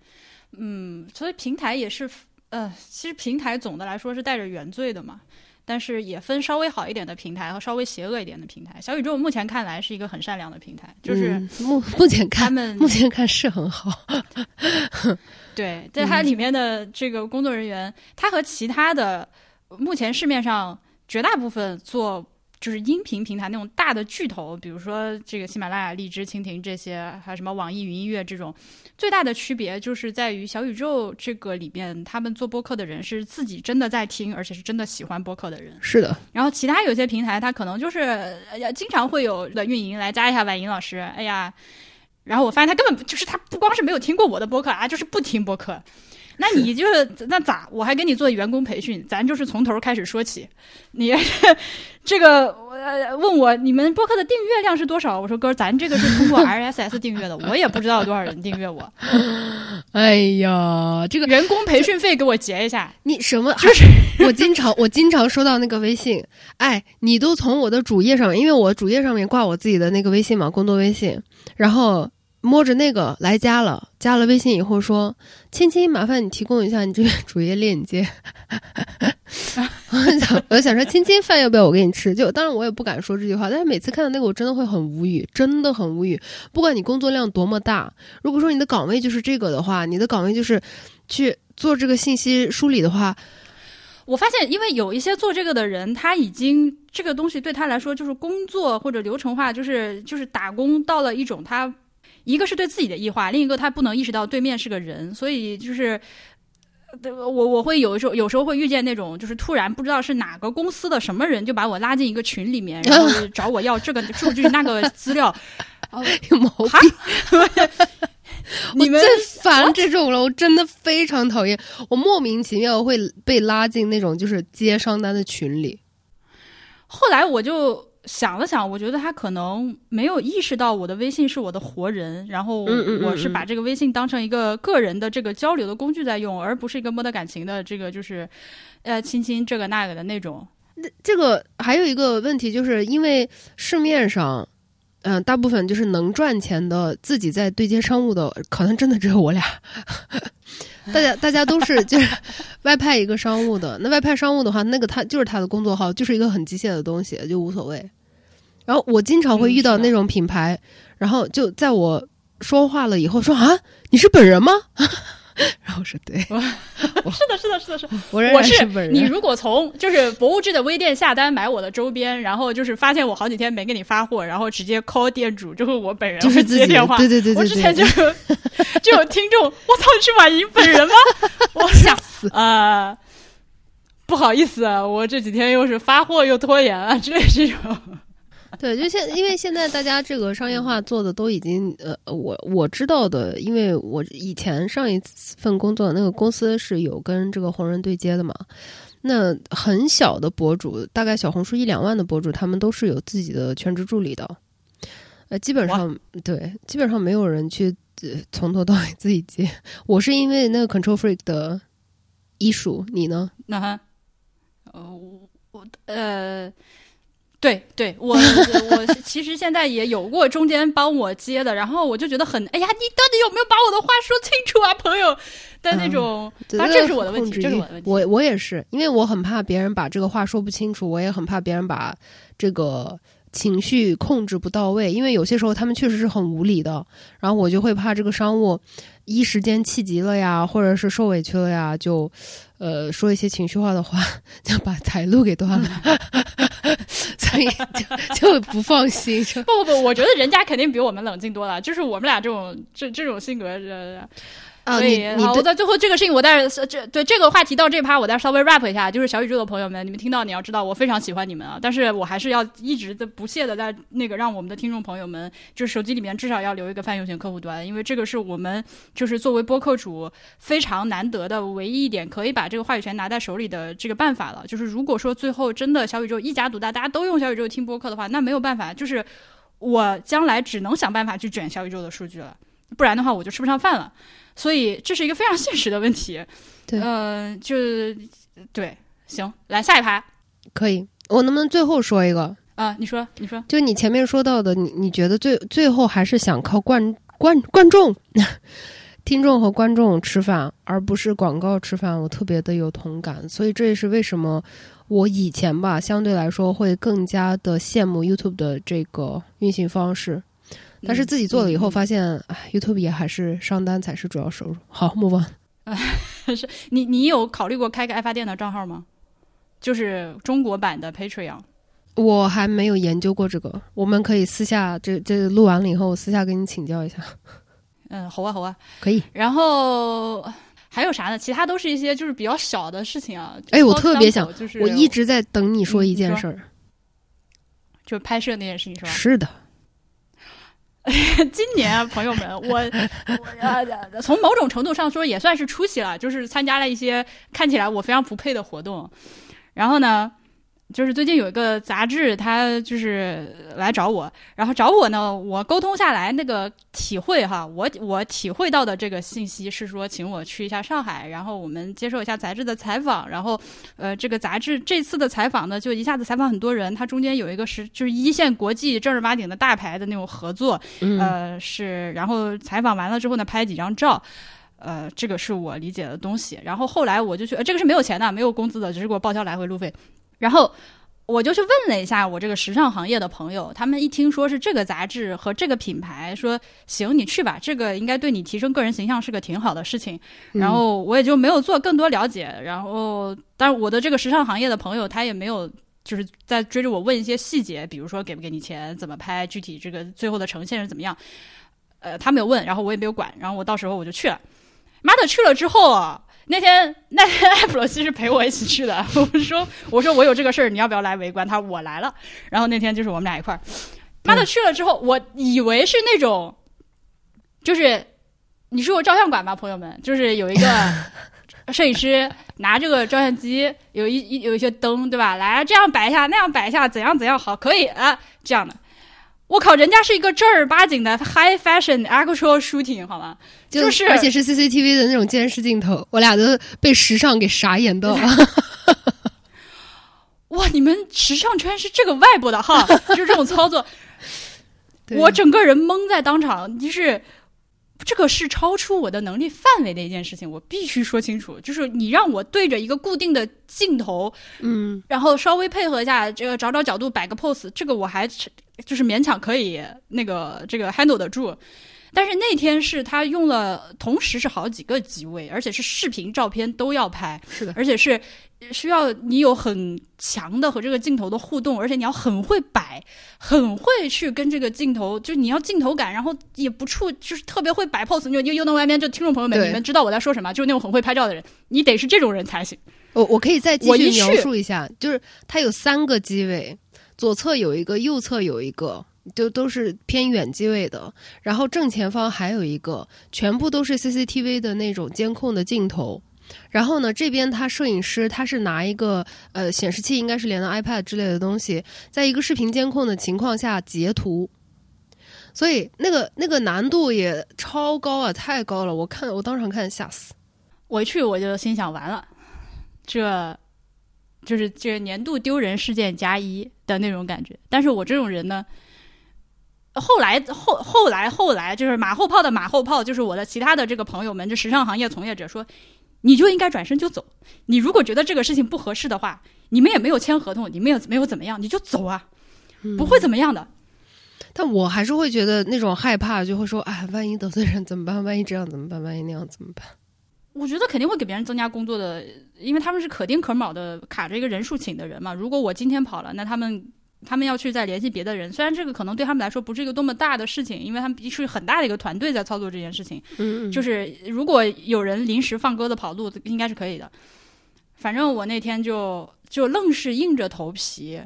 A: 嗯，所以平台也是，呃，其实平台总的来说是带着原罪的嘛，但是也分稍微好一点的平台和稍微邪恶一点的平台。小宇宙目前看来是一个很善良的平台，就是
B: 目目前看，
A: 他们
B: 目前看是很好。*laughs*
A: 对，在它里面的这个工作人员，他和其他的目前市面上绝大部分做。就是音频平台那种大的巨头，比如说这个喜马拉雅、荔枝、蜻蜓这些，还有什么网易云音乐这种，最大的区别就是在于小宇宙这个里边，他们做播客的人是自己真的在听，而且是真的喜欢播客的人。
B: 是的。
A: 然后其他有些平台，它可能就是经常会有的运营来加一下婉莹老师，哎呀，然后我发现他根本就是他不光是没有听过我的播客啊，就是不听播客。那你就是那咋？我还给你做员工培训，咱就是从头开始说起。你 *laughs* 这个问我你们播客的订阅量是多少？我说哥，咱这个是通过 *laughs* RSS 订阅的，我也不知道有多少人订阅我。*laughs*
B: 哎呀，这个
A: 员工培训费给我结一下。
B: 你什么？就是我经常我经常收到那个微信，哎，你都从我的主页上面，因为我主页上面挂我自己的那个微信嘛，工作微信，然后。摸着那个来加了，加了微信以后说：“亲亲，麻烦你提供一下你这边主页链接。”我想，我想说，亲亲饭要不要我给你吃？就当然我也不敢说这句话，但是每次看到那个，我真的会很无语，真的很无语。不管你工作量多么大，如果说你的岗位就是这个的话，你的岗位就是去做这个信息梳理的话，
A: 我发现，因为有一些做这个的人，他已经这个东西对他来说就是工作或者流程化，就是就是打工到了一种他。一个是对自己的异化，另一个他不能意识到对面是个人，所以就是，我我会有时候有时候会遇见那种，就是突然不知道是哪个公司的什么人就把我拉进一个群里面，然后找我要这个数据那个资料，
B: 有毛病。*laughs* *laughs* 你们最烦这种了，我真的非常讨厌，我莫名其妙会被拉进那种就是接商单的群里。
A: 后来我就。想了想，我觉得他可能没有意识到我的微信是我的活人，然后我是把这个微信当成一个个人的这个交流的工具在用，而不是一个摸得感情的这个就是，呃，亲亲这个那个的那种。
B: 那这个还有一个问题，就是因为市面上嗯、大部分就是能赚钱的，自己在对接商务的，可能真的只有我俩。*laughs* 大家大家都是就是外派一个商务的，那外派商务的话，那个他就是他的工作号，就是一个很机械的东西，就无所谓。然后我经常会遇到那种品牌，然后就在我说话了以后说啊，你是本人吗？*laughs* 然后我说对，*laughs*
A: 是的，是的，是的，是的。
B: 我是。
A: 你如果从就是博物志的微店下单买我的周边，然后就是发现我好几天没给你发货，然后直接 call 店主，就是我本人会
B: 就是
A: 接电话。
B: 对对对对
A: 我之前就，有就有听众，我操，你是婉莹本人吗？*laughs* 我
B: 吓死！
A: 啊、不好意思啊，我这几天又是发货又拖延啊之类这种。
B: 对，就现因为现在大家这个商业化做的都已经呃，我我知道的，因为我以前上一份工作的那个公司是有跟这个红人对接的嘛。那很小的博主，大概小红书一两万的博主，他们都是有自己的全职助理的。呃，基本上对，基本上没有人去、呃、从头到尾自己接。我是因为那个 Control Freak 的医术，你呢？
A: 那哈，呃，我我呃，对对，我 *laughs* 我其实现在也有过中间帮我接的，然后我就觉得很，哎呀，你到底有没有把我的话说清楚啊，朋友的那种。这是我的问题，这是我的问题。
B: 我我也是，因为我很怕别人把这个话说不清楚，我也很怕别人把这个情绪控制不到位，因为有些时候他们确实是很无理的，然后我就会怕这个商务一时间气急了呀，或者是受委屈了呀，就呃说一些情绪化的话，*laughs* 就把财路给断了，*laughs* 所以就就不放心。
A: 不不不，我觉得人家肯定比我们冷静多了，就是我们俩这种这这种性格，呃
B: 啊，
A: 所以好，我在最后这个事情，我在这对这个话题到这趴，我再稍微 rap 一下，就是小宇宙的朋友们，你们听到你要知道，我非常喜欢你们啊，但是我还是要一直的不懈的在那个让我们的听众朋友们，就是手机里面至少要留一个泛用型客户端，因为这个是我们就是作为播客主非常难得的唯一一点可以把这个话语权拿在手里的这个办法了。就是如果说最后真的小宇宙一家独大，大家都用小宇宙听播客的话，那没有办法，就是我将来只能想办法去卷小宇宙的数据了，不然的话我就吃不上饭了。所以这是一个非常现实的问题。*laughs*
B: 对
A: 嗯、就对，行，来下一排
B: 可以，我能不能最后说一个？
A: 啊，你说，你说，
B: 就你前面说到的，你你觉得最最后还是想靠观观观众、*laughs* 听众和观众吃饭，而不是广告吃饭，我特别的有同感。所以这也是为什么我以前吧，相对来说会更加的羡慕 YouTube 的这个运行方式。但是自己做了以后，
A: 嗯
B: 发现，哎，YouTube 也还是上单才是主要收入。好，move on。
A: 你你有考虑过开个爱发电的账号吗？就是中国版的 Patreon。
B: 我还没有研究过这个，我们可以私下这这录完了以后，我私下跟你请教一下。*laughs*
A: 嗯，好啊，好啊。
B: 可以。
A: 然后还有啥呢？其他都是一些就是比较小的事情啊。
B: 哎我特别想
A: 就是
B: 我一直在等你说
A: 嗯
B: 一件事儿。
A: 就是拍摄那件事情是吧？
B: 是的，*laughs*
A: 今年啊，朋友们，*laughs* 我我呃，从某种程度上说也算是出席了，就是参加了一些看起来我非常不配的活动。然后呢，就是最近有一个杂志，他就是来找我，然后找我呢，我沟通下来那个体会哈，我我体会到的这个信息是说，请我去一下上海，然后我们接受一下杂志的采访，然后呃，这个杂志这次的采访呢，就一下子采访很多人，它中间有一个是就是一线国际正儿八经的大牌的那种合作，
B: 嗯，
A: 呃，是，然后采访完了之后呢，拍几张照，呃，这个是我理解的东西。然后后来我就去，呃、这个是没有钱的，没有工资的，只是给我报销来回路费。然后我就去问了一下我这个时尚行业的朋友，他们一听说是这个杂志和这个品牌，说行，你去吧，这个应该对你提升个人形象是个挺好的事情。
B: 嗯
A: 然后我也就没有做更多了解。然后，但是我的这个时尚行业的朋友，他也没有。就是在追着我问一些细节，比如说给不给你钱，怎么拍，具体这个最后的呈现是怎么样。呃，他没有问，然后我也没有管，然后我到时候我就去了。妈的，去了之后啊，那天那天 *laughs* 艾普罗西是陪我一起去的。*laughs* 我说我说我有这个事儿，你要不要来围观？他说我来了。然后那天就是我们俩一块儿。妈的，去了之后，我以为是那种，就是你是我照相馆吧，朋友们，就是有一个 *laughs* 摄影师拿这个照相机，有一一有一些灯，对吧？来这样摆一下，那样摆一下，怎样怎样好，可以啊，这样的。我靠，人家是一个正儿八经的 high fashion actual shooting 好吗？就是
B: 而且是 CCTV 的那种监视镜头，我俩都被时尚给傻眼到了。*laughs*
A: 哇，你们时尚圈是这个外部的哈，就是这种操作。*laughs*
B: 对
A: 我整个人懵在当场，就是这个是超出我的能力范围的一件事情，我必须说清楚。就是你让我对着一个固定的镜头，
B: 嗯
A: 然后稍微配合一下，这个找找角度摆个 pose，这个我还就是勉强可以那个这个 handle 得住。但是那天是他用了，同时是好几个机位，而且是视频、照片都要拍，
B: 是的，
A: 而且是需要你有很强的和这个镜头的互动，而且你要很会摆，很会去跟这个镜头，就是你要镜头感，然后也不处，就是特别会摆 pose。你又又能外面就听众朋友们，你们知道我在说什么，就是那种很会拍照的人，你得是这种人才行。
B: 我我可以再继续
A: 我一去
B: 描述一下，就是它有三个机位，左侧有一个，右侧有一个，就都是偏远机位的，然后正前方还有一个，全部都是 CCTV 的那种监控的镜头。然后呢，这边他摄影师他是拿一个呃显示器，应该是连的 iPad 之类的东西，在一个视频监控的情况下截图，所以那个那个难度也超高啊，太高了！我看我当场看吓死。
A: 我一去我就心想，完了，这就是这年度丢人事件加一的那种感觉。但是我这种人呢，后来后后来后来就是马后炮的马后炮，就是我的其他的这个朋友们，就时尚行业从业者说，你就应该转身就走。你如果觉得这个事情不合适的话，你们也没有签合同，你们也没有怎么样，你就走啊，不会怎么样的。
B: 但我还是会觉得那种害怕，就会说，哎，万一得罪人怎么办？万一这样怎么办？万一那样怎么办？
A: 我觉得肯定会给别人增加工作的，因为他们是可丁可卯的卡着一个人数请的人嘛。如果我今天跑了，那他们他们要去再联系别的人。虽然这个可能对他们来说不是一个多么大的事情，因为他们必须很大的一个团队在操作这件事情。
B: 嗯，嗯
A: 就是如果有人临时放鸽子跑路，应该是可以的。反正我那天就就愣是硬着头皮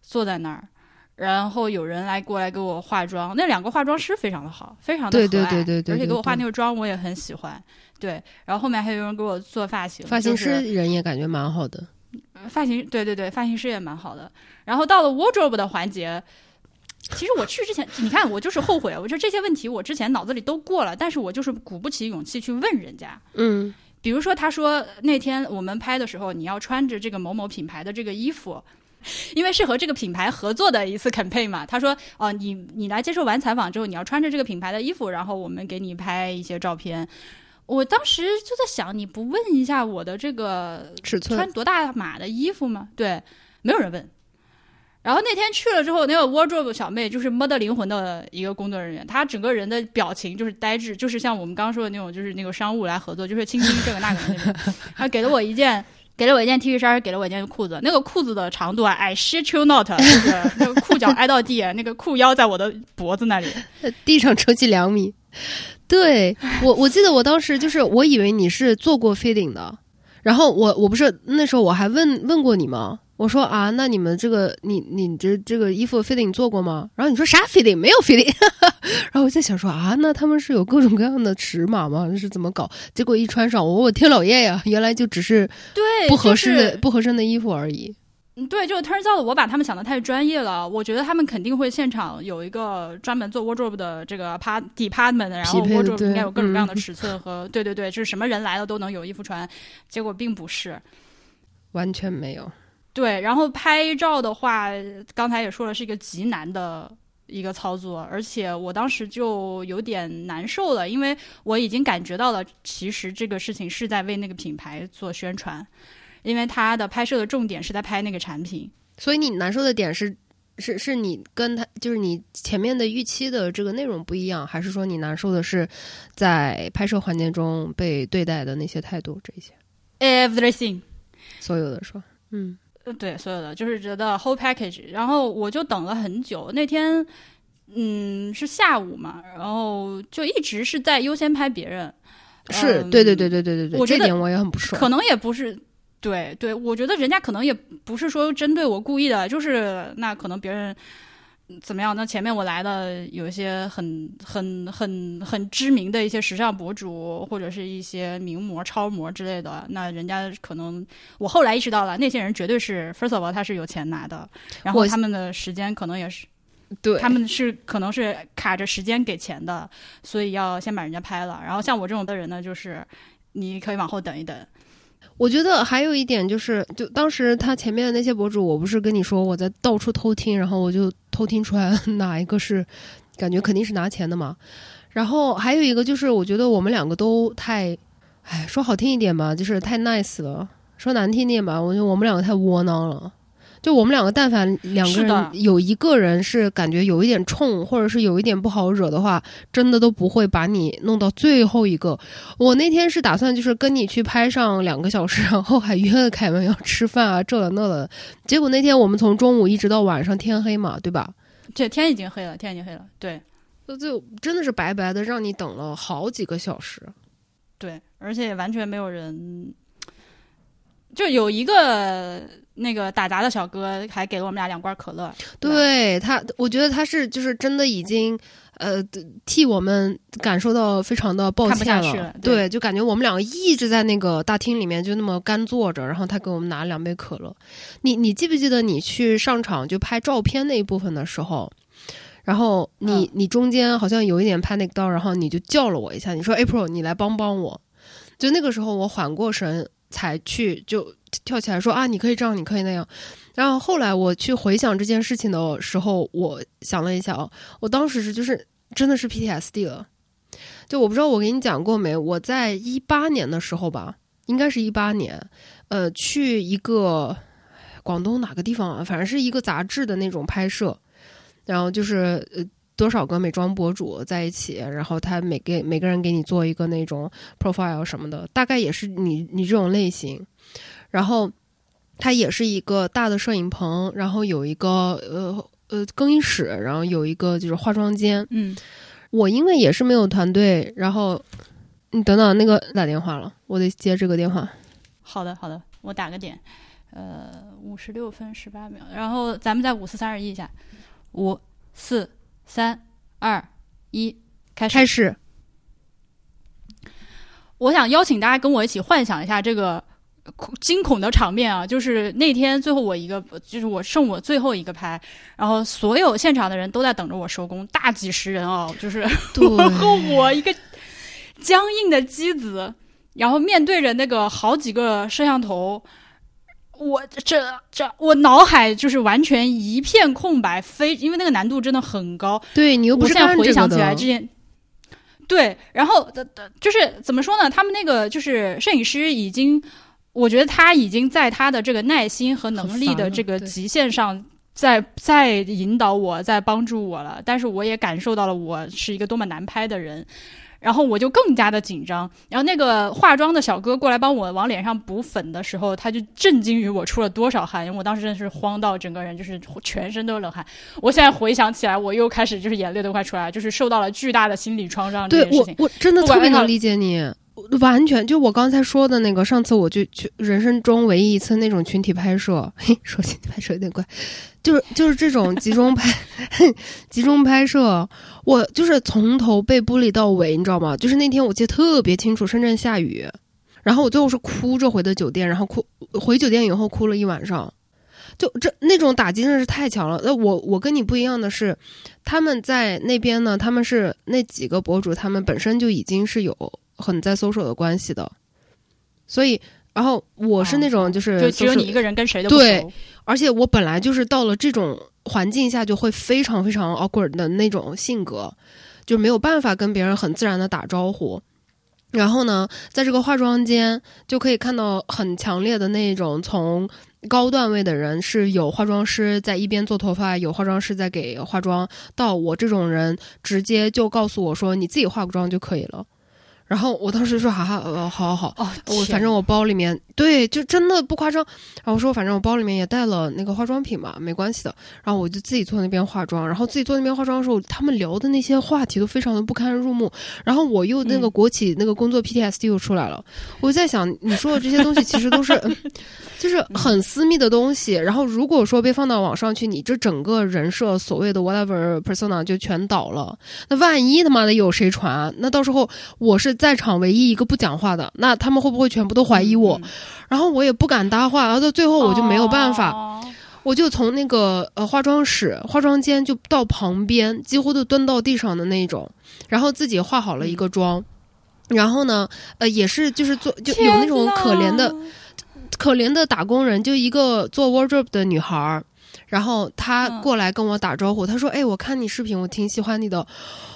A: 坐在那儿，然后有人来过来给我化妆，那两个化妆师非常的好，非常的
B: 对对
A: 和蔼
B: 对对对
A: 而且给我化那个妆我也很喜欢。对，然后后面还有人给我做发型，
B: 发型师人也感觉蛮好的。
A: 发型，对对对，发型师也蛮好的。然后到了 wardrobe 的环节，其实我去之前，*laughs* 你看我就是后悔，我说这些问题我之前脑子里都过了，但是我就是鼓不起勇气去问人家。
B: 嗯
A: 比如说，他说那天我们拍的时候，你要穿着这个某某品牌的这个衣服，因为是和这个品牌合作的一次 campaign 嘛。他说，哦、你你来接受完采访之后，你要穿着这个品牌的衣服，然后我们给你拍一些照片。我当时就在想，你不问一下我的这个
B: 尺寸
A: 穿多大码的衣服吗？对，没有人问。然后那天去了之后，那个 wardrobe 小妹就是摸的灵魂的一个工作人员，她整个人的表情就是呆滞，就是像我们刚刚说的那种，就是那个商务来合作，就是倾听这个那个的那种。*laughs* 她给了我一件，给了我一件 T 恤衫，给了我一件裤子。那个裤子的长度啊，I shit you not，就是 *laughs* 那个裤脚挨到地，那个裤腰在我的脖子那里。*laughs*
B: 地上抽起两米。对我，我记得我当时就是我以为你是做过 fitting 的，然后我我不是那时候我还问问过你吗？我说啊，那你们这个你你这这个衣服 fitting 做过吗？然后你说啥 fitting 没有 fitting，*laughs* 然后我在想说啊，那他们是有各种各样的尺码吗？这是怎么搞？结果一穿上，我我天老爷呀，原来就只是
A: 对，
B: 不合适的、
A: 就是
B: 不合身的衣服而已。
A: 嗯，对，就是 turns out 我把他们想的太专业了，我觉得他们肯定会现场有一个专门做 wardrobe 的这个 part department，然后 wardrobe 应该有各种各样的尺寸和、对对对，就是什么人来了都能有衣服穿，结果并不是。
B: 完全没有，
A: 对，然后拍照的话，刚才也说了，是一个极难的一个操作，而且我当时就有点难受了，因为我已经感觉到了，其实这个事情是在为那个品牌做宣传，因为他的拍摄的重点是在拍那个产品。
B: 所以你难受的点是，是是你跟他就是你前面的预期的这个内容不一样，还是说你难受的是在拍摄环节中被对待的那些态度这些
A: ？Everything，
B: 所有的说，嗯
A: 呃，对，所有的就是觉得 whole package，然后我就等了很久。那天，嗯，是下午嘛，然后就一直是在优先拍别人。
B: 是、
A: 嗯
B: 对对对对对对对，
A: 我
B: 这点我也很不爽。
A: 可能也不是，对对，我觉得人家可能也不是说针对我故意的，就是那可能别人嗯怎么样？那前面我来的有一些很很很很知名的一些时尚博主，或者是一些名模、超模之类的，那人家可能我后来意识到了，那些人绝对是 first of all 他是有钱拿的，然后他们的时间可能也是。
B: 对
A: 他们是可能是卡着时间给钱的，所以要先把人家拍了。然后像我这种的人呢，就是你可以往后等一等。
B: 我觉得还有一点就是，就当时他前面的那些博主，我不是跟你说我在到处偷听，然后我就偷听出来 *laughs* 哪一个是感觉肯定是拿钱的嘛。然后还有一个就是，我觉得我们两个都太，哎，说好听一点吧，就是太 nice 了；说难听点吧，我觉得我们两个太窝囊了。就我们两个，但凡两个人有一个人是感觉有一点冲，或者是有一点不好惹的话，真的都不会把你弄到最后一个。我那天是打算就是跟你去拍上两个小时，然后还约了凯文要吃饭啊，这了那了。结果那天我们从中午一直到晚上天黑嘛，对吧？
A: 这天已经黑了，天已经黑了。对，
B: 就真的是白白的让你等了好几个小时。
A: 对，而且完全没有人，就有一个。那个打杂的小哥还给了我们俩两罐可乐。
B: 对他，我觉得他是就是真的已经呃替我们感受到非常的抱歉
A: 了。
B: 对，就感觉我们两个一直在那个大厅里面就那么干坐着，然后他给我们拿了两杯可乐。你你记不记得你去上场就拍照片那一部分的时候，然后你你中间好像有一点拍那个刀，然后你就叫了我一下，你说 April 你来帮帮我。就那个时候我缓过神才去就。跳起来说啊，你可以这样，你可以那样。然后后来我去回想这件事情的时候，我想了一下哦，我当时是就是真的是 PTSD 了。就我不知道我给你讲过没？我在一八年的时候吧，应该是一八年，呃，去一个广东哪个地方啊？反正是一个杂志的那种拍摄。然后就是呃多少个美妆博主在一起，然后他每给每个人给你做一个那种 profile 什么的，大概也是你你这种类型。然后，它也是一个大的摄影棚，然后有一个呃呃更衣室，然后有一个就是化妆间。
A: 嗯，
B: 我因为也是没有团队，然后你等等，那个打电话了，我得接这个电话。
A: 好的，好的，我打个点。呃，五十六分十八秒，然后咱们再五四三二一一下，五四三二一，开始。
B: 开始。
A: 我想邀请大家跟我一起幻想一下这个。惊恐的场面啊！就是那天最后我一个，就是我剩我最后一个拍，然后所有现场的人都在等着我收工，大几十人哦，就是我和我一个僵硬的机子，然后面对着那个好几个摄像头，我这这我脑海就是完全一片空白，非因为那个难度真的很高。
B: 对你又不是
A: 现在回想起来之前，对，然后的的就是怎么说呢？他们那个就是摄影师已经。我觉得他已经在他的这个耐心和能力的这个极限上，在在引导我，在帮助我了。但是我也感受到了我是一个多么难拍的人，然后我就更加的紧张。然后那个化妆的小哥过来帮我往脸上补粉的时候，他就震惊于我出了多少汗，因为我当时真的是慌到整个人就是全身都是冷汗。我现在回想起来，我又开始就是眼泪都快出来，就是受到了巨大的心理创伤。
B: 这
A: 件事情，
B: 我真的特别能理解你。完全就我刚才说的那个，上次我就去人生中唯一一次那种群体拍摄，*laughs* 嘿，说群体拍摄有点怪，就是就是这种集中拍，*laughs* 集中拍摄，我就是从头被孤立到尾，你知道吗？就是那天我记得特别清楚，深圳下雨，然后我最后是哭着回的酒店，然后哭回酒店以后哭了一晚上，就这那种打击真是太强了。那我我跟你不一样的是，他们在那边呢，他们是那几个博主，他们本身就已经是有。很在搜索的关系的，所以，然后我是那种就是
A: 就只有你一个人跟谁都
B: 对，而且我本来就是到了这种环境下就会非常非常 awkward 的那种性格，就没有办法跟别人很自然的打招呼。然后呢，在这个化妆间就可以看到很强烈的那种从高段位的人是有化妆师在一边做头发，有化妆师在给化妆，到我这种人直接就告诉我说你自己化个妆就可以了。然后我当时说，哈哈，呃，好好好，我反正我包里面，对，就真的不夸张。然后我说，反正我包里面也带了那个化妆品嘛，没关系的。然后我就自己坐那边化妆，然后自己坐那边化妆的时候，他们聊的那些话题都非常的不堪入目。然后我又那个国企那个工作 PTSD 又出来了。我在想，你说的这些东西其实都是，*laughs* 就是很私密的东西。然后如果说被放到网上去，你这整个人设所谓的 whatever persona 就全倒了。那万一他妈的有谁传，那到时候我是。在场唯一一个不讲话的，那他们会不会全部都怀疑我？然后我也不敢搭话，然后到最后我就没有办法，我就从那个呃化妆室、化妆间就到旁边，几乎都蹲到地上的那种，然后自己化好了一个妆，然后呢，呃，也是就是做就有那种可怜的、可怜的打工人，就一个做 wardrobe 的女孩儿。然后他
A: 嗯
B: 过来跟我打招呼，他说：“哎，我看你视频，我挺喜欢你的。”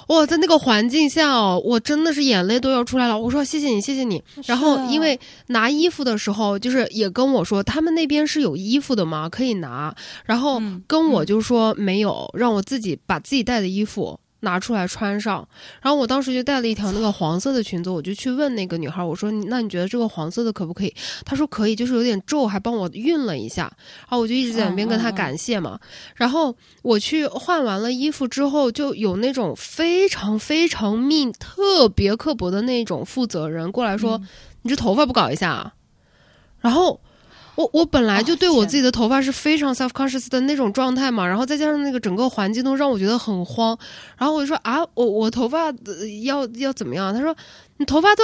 B: 哇，在那个环境下哦，我真的是眼泪都要出来了。我说：“谢谢你，谢谢你。”然后因为拿衣服的时候，就是也跟我说他们那边是有衣服的嘛，可以拿。然后
A: 嗯
B: 跟我就说没有，让我自己把自己带的衣服拿出来穿上。然后我当时就带了一条那个黄色的裙子，我就去问那个女孩，我说：“那你觉得这个黄色的可不可以？”她说可以，就是有点皱，还帮我熨了一下。然后我就一直在那边跟她感谢嘛。然后我去换完了衣服之后，就有那种非常非常密、特别刻薄的那种负责人过来说：“
A: 嗯
B: 你这头发不搞一下啊？”然后。我我本来就对我自己的头发是非常 self conscious 的那种状态嘛，然后再加上那个整个环境都让我觉得很慌，然后我就说啊，我我头发、呃要要怎么样？他说你头发都，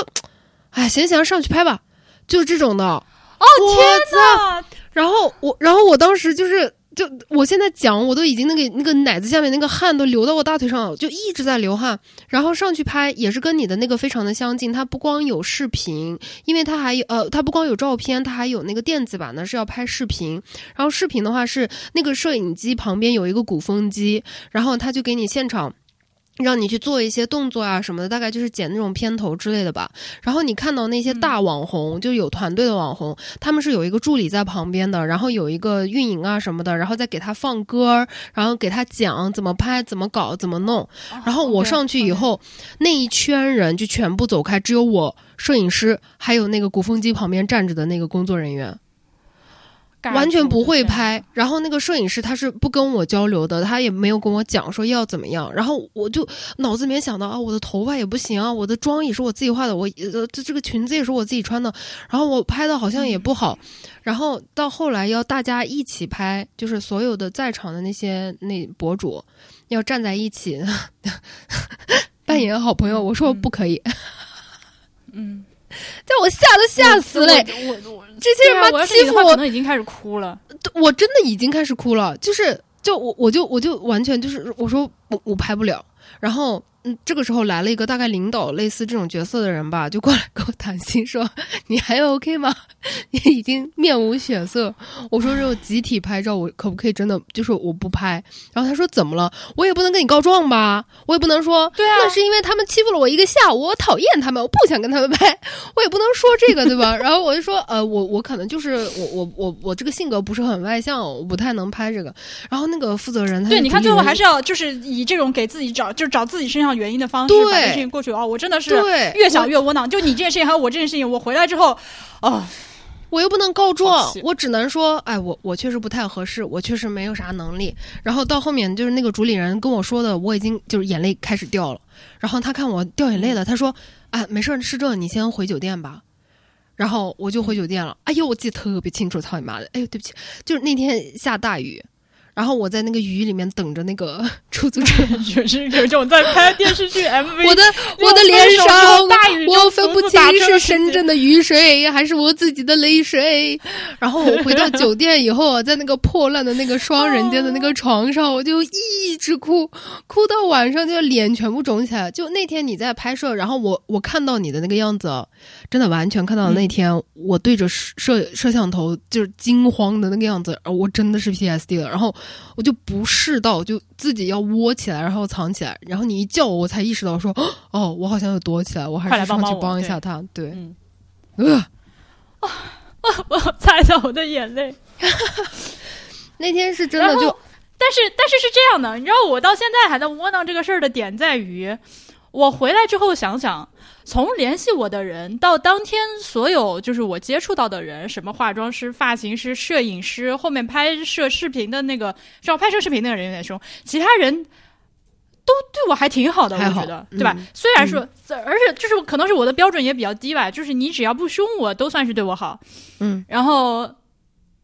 B: 哎，行行，上去拍吧，就这种的。
A: 哦
B: 我
A: 天哪！
B: 然后我，然后我当时就是，就我现在讲，我都已经那个那个奶子下面那个汗都流到我大腿上了，就一直在流汗。然后上去拍也是跟你的那个非常的相近，它不光有视频，因为它还有呃，它不光有照片，它还有那个电子版的是要拍视频。然后视频的话是那个摄影机旁边有一个鼓风机，然后他就给你现场。让你去做一些动作啊什么的，大概就是剪那种片头之类的吧。然后你看到那些大网红，就有团队的网红，他们是有一个助理在旁边的，然后有一个运营啊什么的，然后再给他放歌，然后给他讲怎么拍、怎么搞、怎么弄。然后我上去以后，那一圈人就全部走开，只有我摄影师还有那个鼓风机旁边站着的那个工作人员。完全不会拍，然后那个摄影师他是不跟我交流的，他也没有跟我讲说要怎么样，然后我就脑子里面想到啊，我的头发也不行啊，我的妆也是我自己画的，我呃这这个裙子也是我自己穿的，然后我拍的好像也不好，然后到后来要大家一起拍，就是所有的在场的那些那博主要站在一起 *laughs* 扮演好朋友，我说不可以，*laughs*
A: 嗯，*laughs*
B: 但我吓都吓死嘞，
A: 我我我
B: 这些人妈欺负我
A: 可能已经开始哭了。
B: 我真的已经开始哭了，就是就我我就我就完全就是我说我我拍不了，然后嗯这个时候来了一个大概领导类似这种角色的人吧，就过来跟我谈心 *laughs* 说你还 OK 吗？*laughs* 你已经面无血色。我说这种集体拍照我可不可以真的就是我不拍？然后他说怎么了？我也不能跟你告状吧，我也不能说
A: 对啊
B: 那是因为他们欺负了我一个下午，我讨厌他们，我不想跟他们拍，我也不能说这个对吧？然后我就说呃我我可能就是我我我我这个性格不是很外向，我不太能拍这个。然后那个负责人他
A: 对，你看最后还是要就是以这种给自己找就是找自己身上原因的方式
B: 对
A: 把这事情过去哦。我真的是
B: 对
A: 越想越窝囊。就你这件事情还有我这件事情，我回来之后，哦，
B: 我又不能告状，我只能说，哎，我我确实不太合适，我确实没有啥能力。然后到后面就是那个主理人跟我说的，我已经就是眼泪开始掉了。然后他看我掉眼泪了，他说：“哎，没事儿，是这，你先回酒店吧。”然后我就回酒店了。哎呦，我记得特别清楚，操你妈的！哎呦，对不起，就是那天下大雨。然后我在那个雨里面等着那个 *laughs* 出租车，
A: 就是有种在拍电视剧 *laughs* MV，
B: 我的我的脸上我分不清是深圳的雨水还是我自己的泪水。然后我回到酒店以后，在那个破烂的那个双人间的那个床上，我就一直哭，哭到晚上就脸全部肿起来。就那天你在拍摄，然后我我看到你的那个样子，真的完全看到那天我对着摄摄像头就是惊慌的那个样子，我真的是 PSD 了。然后我就不适到，就自己要窝起来，然后藏起来。然后你一叫我，我才意识到说，哦，我好像要躲起来，我还是上去
A: 帮
B: 一下他。对，
A: 嗯 *laughs*
B: 呃，*laughs*
A: 我擦一下我的眼泪。
B: 那天是真的就
A: 但是但是是这样的，你知道我到现在还在窝囊这个事儿的点在于，我回来之后想想，从联系我的人到当天所有就是我接触到的人，什么化妆师、发型师、摄影师，后面拍摄视频的那个，让拍摄视频那个人有点凶，其他人。都对我还挺好的，我觉得，对吧？
B: 嗯
A: 虽然说，而且就是可能是我的标准也比较低吧，就是你只要不凶我，都算是对我好。
B: 嗯
A: 然后，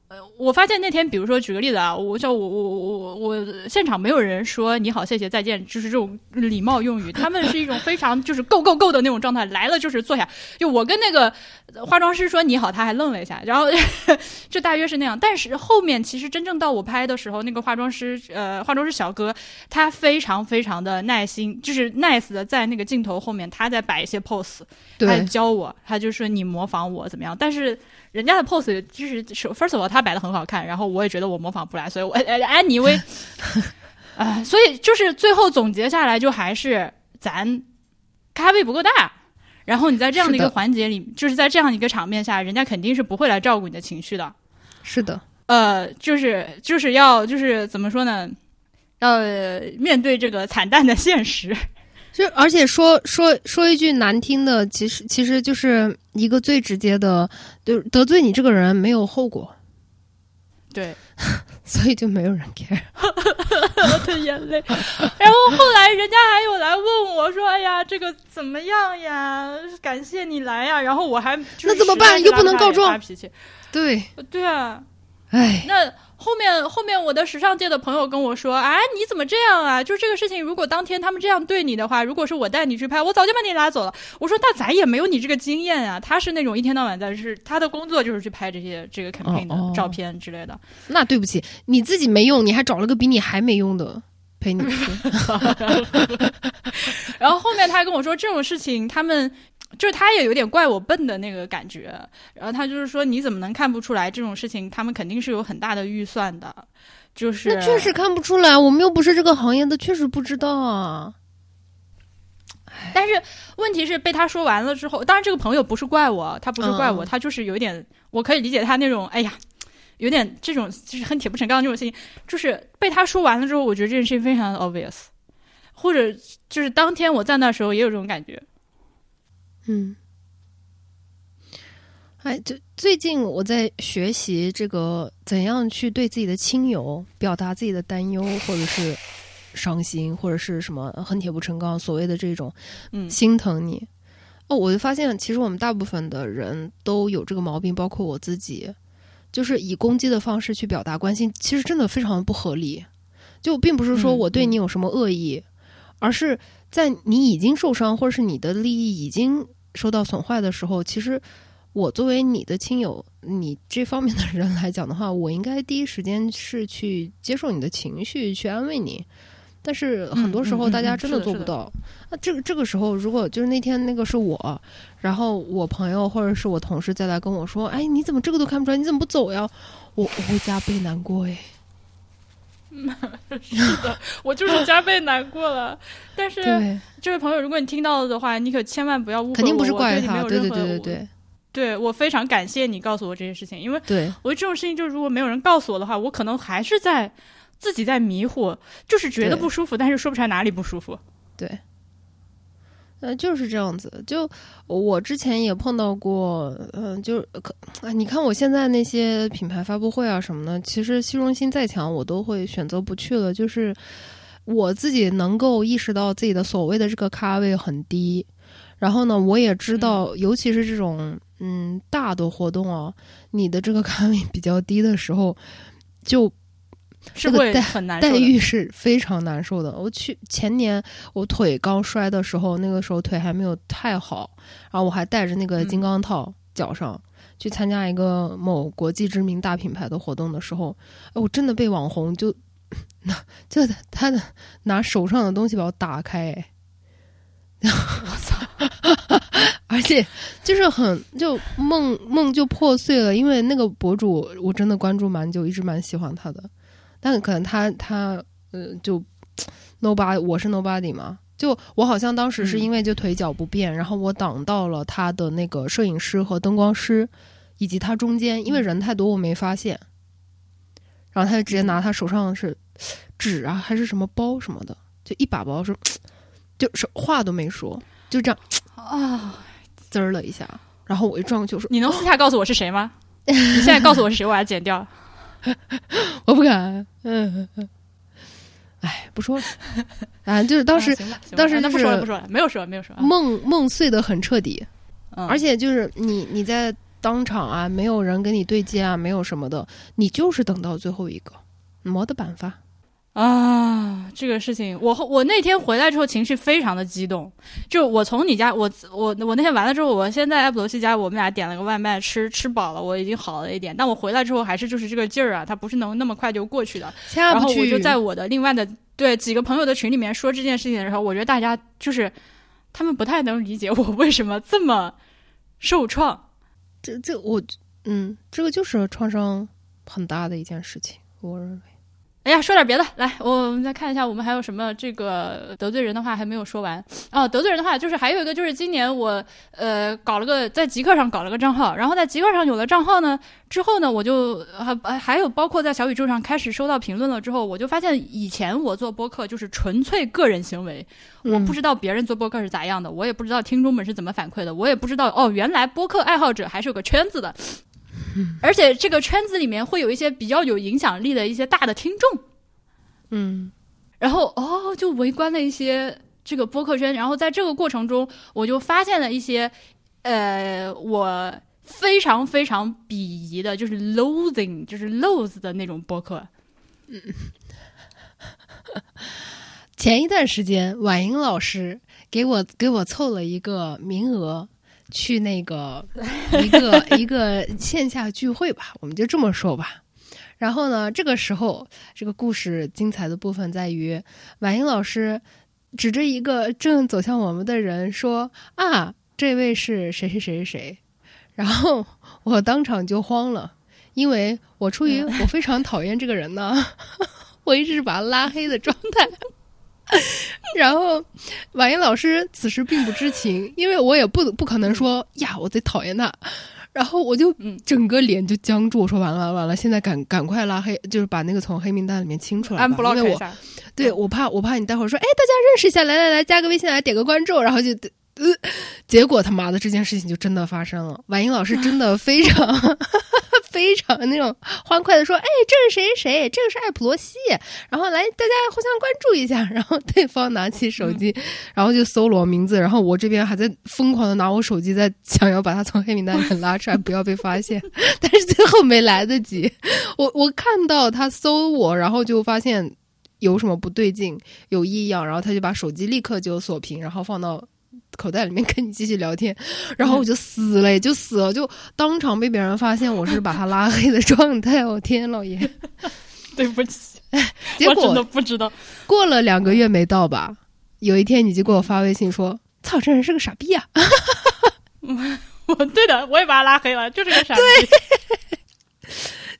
A: 呃，我发现那天，比如说举个例子啊，我像我我我我我现场没有人说你好、谢谢、再见，就是这种礼貌用语，他们是一种非常就是 go go go 的那种状态，来了就是坐下。就我跟那个化妆师说你好，他还愣了一下，然后 *laughs* 就大约是那样。但是后面其实真正到我拍的时候，那个化妆师呃化妆师小哥他非常非常的耐心，就是 nice 的在那个镜头后面他在摆一些 pose，他
B: 对
A: 教我，他就说你模仿我怎么样，但是人家的 pose 就是 first of all，他他摆的很好看，然后我也觉得我模仿不来，所以我哎安妮薇，啊，*laughs* 所以就是最后总结下来，就还是咱咖位不够大。然后你在这样的一个环节里，就是在这样一个场面下，人家肯定是不会来照顾你的情绪的。
B: 是的，
A: 呃，就是就是要就是怎么说呢？要面对这个惨淡的现实。*laughs*
B: 就而且说说说一句难听的，其实其实就是一个最直接的，就得罪你这个人没有后果。
A: 对，*laughs*
B: 所以就没有人 care。*laughs*
A: 我的眼泪。然后后来人家还有来问我说：“哎呀，这个怎么样呀？感谢你来呀。”然后我还
B: 那怎么办？又不能告状。
A: 发脾气。
B: 对
A: 对啊。
B: 哎。
A: 那。后面后面，我的时尚界的朋友跟我说：“啊，你怎么这样啊？就是这个事情，如果当天他们这样对你的话，如果是我带你去拍，我早就把你拉走了。”我说：“那咱也没有你这个经验啊。”他是那种一天到晚在是他的工作就是去拍这些这个 campaign 的照片之类的。
B: 那对不起，你自己没用，你还找了个比你还没用的陪你去。*laughs*
A: 然后后面他跟我说这种事情，他们。就是他也有点怪我笨的那个感觉，然后他就是说你怎么能看不出来这种事情？他们肯定是有很大的预算的，就是
B: 那确实看不出来，我们又不是这个行业的，确实不知道啊。
A: 但是问题是被他说完了之后，当然这个朋友不是怪我，他不是怪我，他就是有点我可以理解他那种哎呀，有点这种就是恨铁不成钢这种心情，就是被他说完了之后，我觉得这件事情非常的 obvious，或者就是当天我在那时候也有这种感觉。
B: 嗯，哎，就最近我在学习这个怎样去对自己的亲友表达自己的担忧，或者是伤心，或者是什么恨铁不成钢，所谓的这种
A: 嗯
B: 心疼你。哦，我就发现，其实我们大部分的人都有这个毛病，包括我自己，就是以攻击的方式去表达关心，其实真的非常不合理。就并不是说我对你有什么恶意，而是在你已经受伤，或者是你的利益已经。受到损坏的时候，其实我作为你的亲友，你这方面的人来讲的话，我应该第一时间是去接受你的情绪，去安慰你。但是很多时候大家真的做不到。那这个这个时候，如果就是那天那个是我，然后我朋友或者是我同事再来跟我说：“哎，你怎么这个都看不出来？你怎么不走呀？”我我会加倍难过哎。*laughs*
A: 是的，我就是加倍难过了。但是这位朋友，如果你听到了的话，你可千万不要误会，
B: 肯定不是怪
A: 他。
B: 对对对对对，
A: 对我非常感谢你告诉我这些事情，因为
B: 对
A: 我这种事情，就如果没有人告诉我的话，我可能还是在自己在迷惑，就是觉得不舒服，但是说不出来哪里不舒服。
B: 对。呃，就是这样子。就我之前也碰到过，嗯，就是可啊，你看我现在那些品牌发布会啊什么的，其实虚荣心再强，我都会选择不去了。就是我自己能够意识到自己的所谓的这个咖位很低，然后呢，我也知道，尤其是这种嗯大的活动啊，你的这个咖位比较低的时候，就。
A: 是会很难
B: 待遇是非常难受的。我去前年我腿刚摔的时候，那个时候腿还没有太好，然后我还带着那个金刚套脚上去参加一个某国际知名大品牌的活动的时候，哎，我真的被网红就 *laughs* 拿就他的拿手上的东西把我打开，*laughs*
A: 我操！*laughs*
B: 而且就是很就梦梦就破碎了，因为那个博主我真的关注蛮久，一直蛮喜欢他的。但可能他他呃就 nobody 我是 nobody 嘛，就我好像当时是因为就腿脚不便，然后我挡到了他的那个摄影师和灯光师以及他中间，因为人太多我没发现，然后他就直接拿他手上是纸啊还是什么包什么的，就一把包说，就是话都没说，就这样
A: 啊
B: 滋儿了一下，然后我一转过去我说
A: 你能私下告诉我是谁吗？*laughs* 你现在告诉我是谁，我把它剪掉。*laughs*
B: 我不敢，嗯，哎，不说了，*laughs* 啊，就是当时，当时
A: 那不说了，不说了，没有说，没有说，
B: 梦梦碎的很彻底，
A: 嗯，
B: 而且就是你你在当场啊，没有人跟你对接啊，没有什么的，你就是等到最后一个，没得办法。
A: 啊，这个事情，我我那天回来之后情绪非常的激动。就我从你家，我我我那天完了之后，我先在埃普罗西家，我们俩点了个外卖，吃吃饱了，我已经好了一点。但我回来之后还是就是这个劲儿啊，它不是能那么快就过去的。然后我就在我的另外的对几个朋友的群里面说这件事情的时候，我觉得大家就是他们不太能理解我为什么这么受创。
B: 这这我嗯，这个就是创伤。很大的一件事情，我认为。
A: 哎呀，说点别的，来，我们再看一下，我们还有什么这个得罪人的话还没有说完哦。得罪人的话，就是还有一个，就是今年我呃搞了个在极客上搞了个账号，然后在极客上有了账号呢之后呢，我就还还有包括在小宇宙上开始收到评论了之后，我就发现以前我做播客就是纯粹个人行为，我不知道别人做播客是咋样的，我也不知道听众们是怎么反馈的，我也不知道哦，原来播客爱好者还是有个圈子的。*laughs* 而且这个圈子里面会有一些比较有影响力的一些大的听众，
B: 嗯，
A: 然后哦，就围观了一些这个播客圈，然后在这个过程中，我就发现了一些呃，我非常非常鄙夷的，就是 loathing，就是 loathe 的那种播客。
B: 嗯，*laughs* 前一段时间，婉莹老师给我给我凑了一个名额。去那个 *laughs* 一个一个线下聚会吧，我们就这么说吧。然后呢，这个时候这个故事精彩的部分在于，婉英老师指着一个正走向我们的人说：“啊，这位是谁谁谁谁谁。” *laughs* 然后我当场就慌了，因为我出于我非常讨厌这个人呢，*laughs* 我一直是把他拉黑的状态。*laughs* 然后，婉莹老师此时并不知情，因为我也不不可能说呀，我最讨厌他。然后我就整个脸就僵住，我说完了完了完了，现在赶赶快拉黑，就是把那个从黑名单里面清出来，因为我对我怕我怕你待会儿说，哎，大家认识一下，来来来，加个微信来点个关注，然后就。呃，结果他妈的这件事情就真的发生了。婉英老师真的非常非常那种欢快的说：“哎，这是谁谁？这个是艾普罗西。”然后来大家互相关注一下。然后对方拿起手机，然后就搜罗名字。然后我这边还在疯狂的拿我手机在想要把他从黑名单里拉出来，不要被发现。*laughs* 但是最后没来得及。我我看到他搜我，然后就发现有什么不对劲，有异样，然后他就把手机立刻就锁屏，然后放到。口袋里面 *laughs* 跟你继续聊天，然后我就死了，也就死了，就当场被别人发现我是把他拉黑的状态。*laughs* 我天，老爷，*laughs*
A: 对不起，
B: 结果
A: 真的不知道。
B: 过了两个月没到吧？有一天你就给我发微信说：“操，这人是个傻逼啊！”
A: 我对的，我也把他拉黑了，就是个傻逼。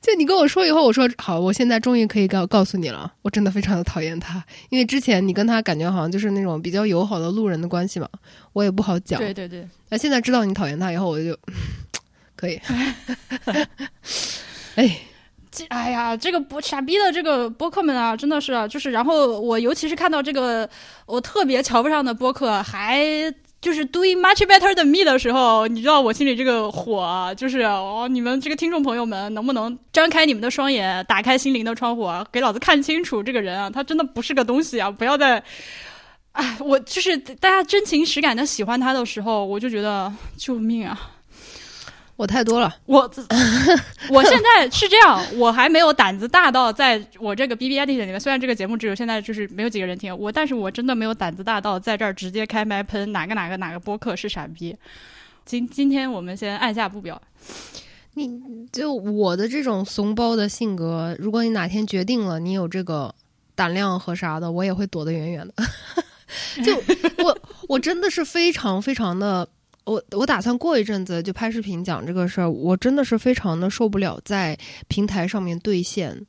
A: *laughs*
B: 就你跟我说以后，我说好，我现在终于可以告告诉你了，我真的非常的讨厌他，因为之前你跟他感觉好像就是那种比较友好的路人的关系嘛，我也不好讲。
A: 对对对。
B: 那现在知道你讨厌他以后，我就可以。*laughs* 哎，
A: 这哎呀，这个不傻逼的这个播客们啊，真的是就是，然后我尤其是看到这个我特别瞧不上的播客还。就是 doing much better than me 的时候，你知道我心里这个火，就是哦，你们这个听众朋友们，能不能张开你们的双眼，打开心灵的窗户，给老子看清楚这个人啊，他真的不是个东西啊！不要再，哎，我就是大家真情实感的喜欢他的时候，我就觉得救命啊！
B: 我太多了，
A: 我 *laughs* 我现在是这样，我还没有胆子大到在我这个 B B I D 里面，虽然这个节目只有现在就是没有几个人听我，但是我真的没有胆子大到在这儿直接开麦喷哪个哪个哪个播客是傻逼。今今天我们先按下不表。
B: 你就我的这种怂包的性格，如果你哪天决定了你有这个胆量和啥的，我也会躲得远远的。*laughs* 就我我真的是非常非常的。我我打算过一阵子就拍视频讲这个事儿，我真的是非常的受不了在平台上面兑现，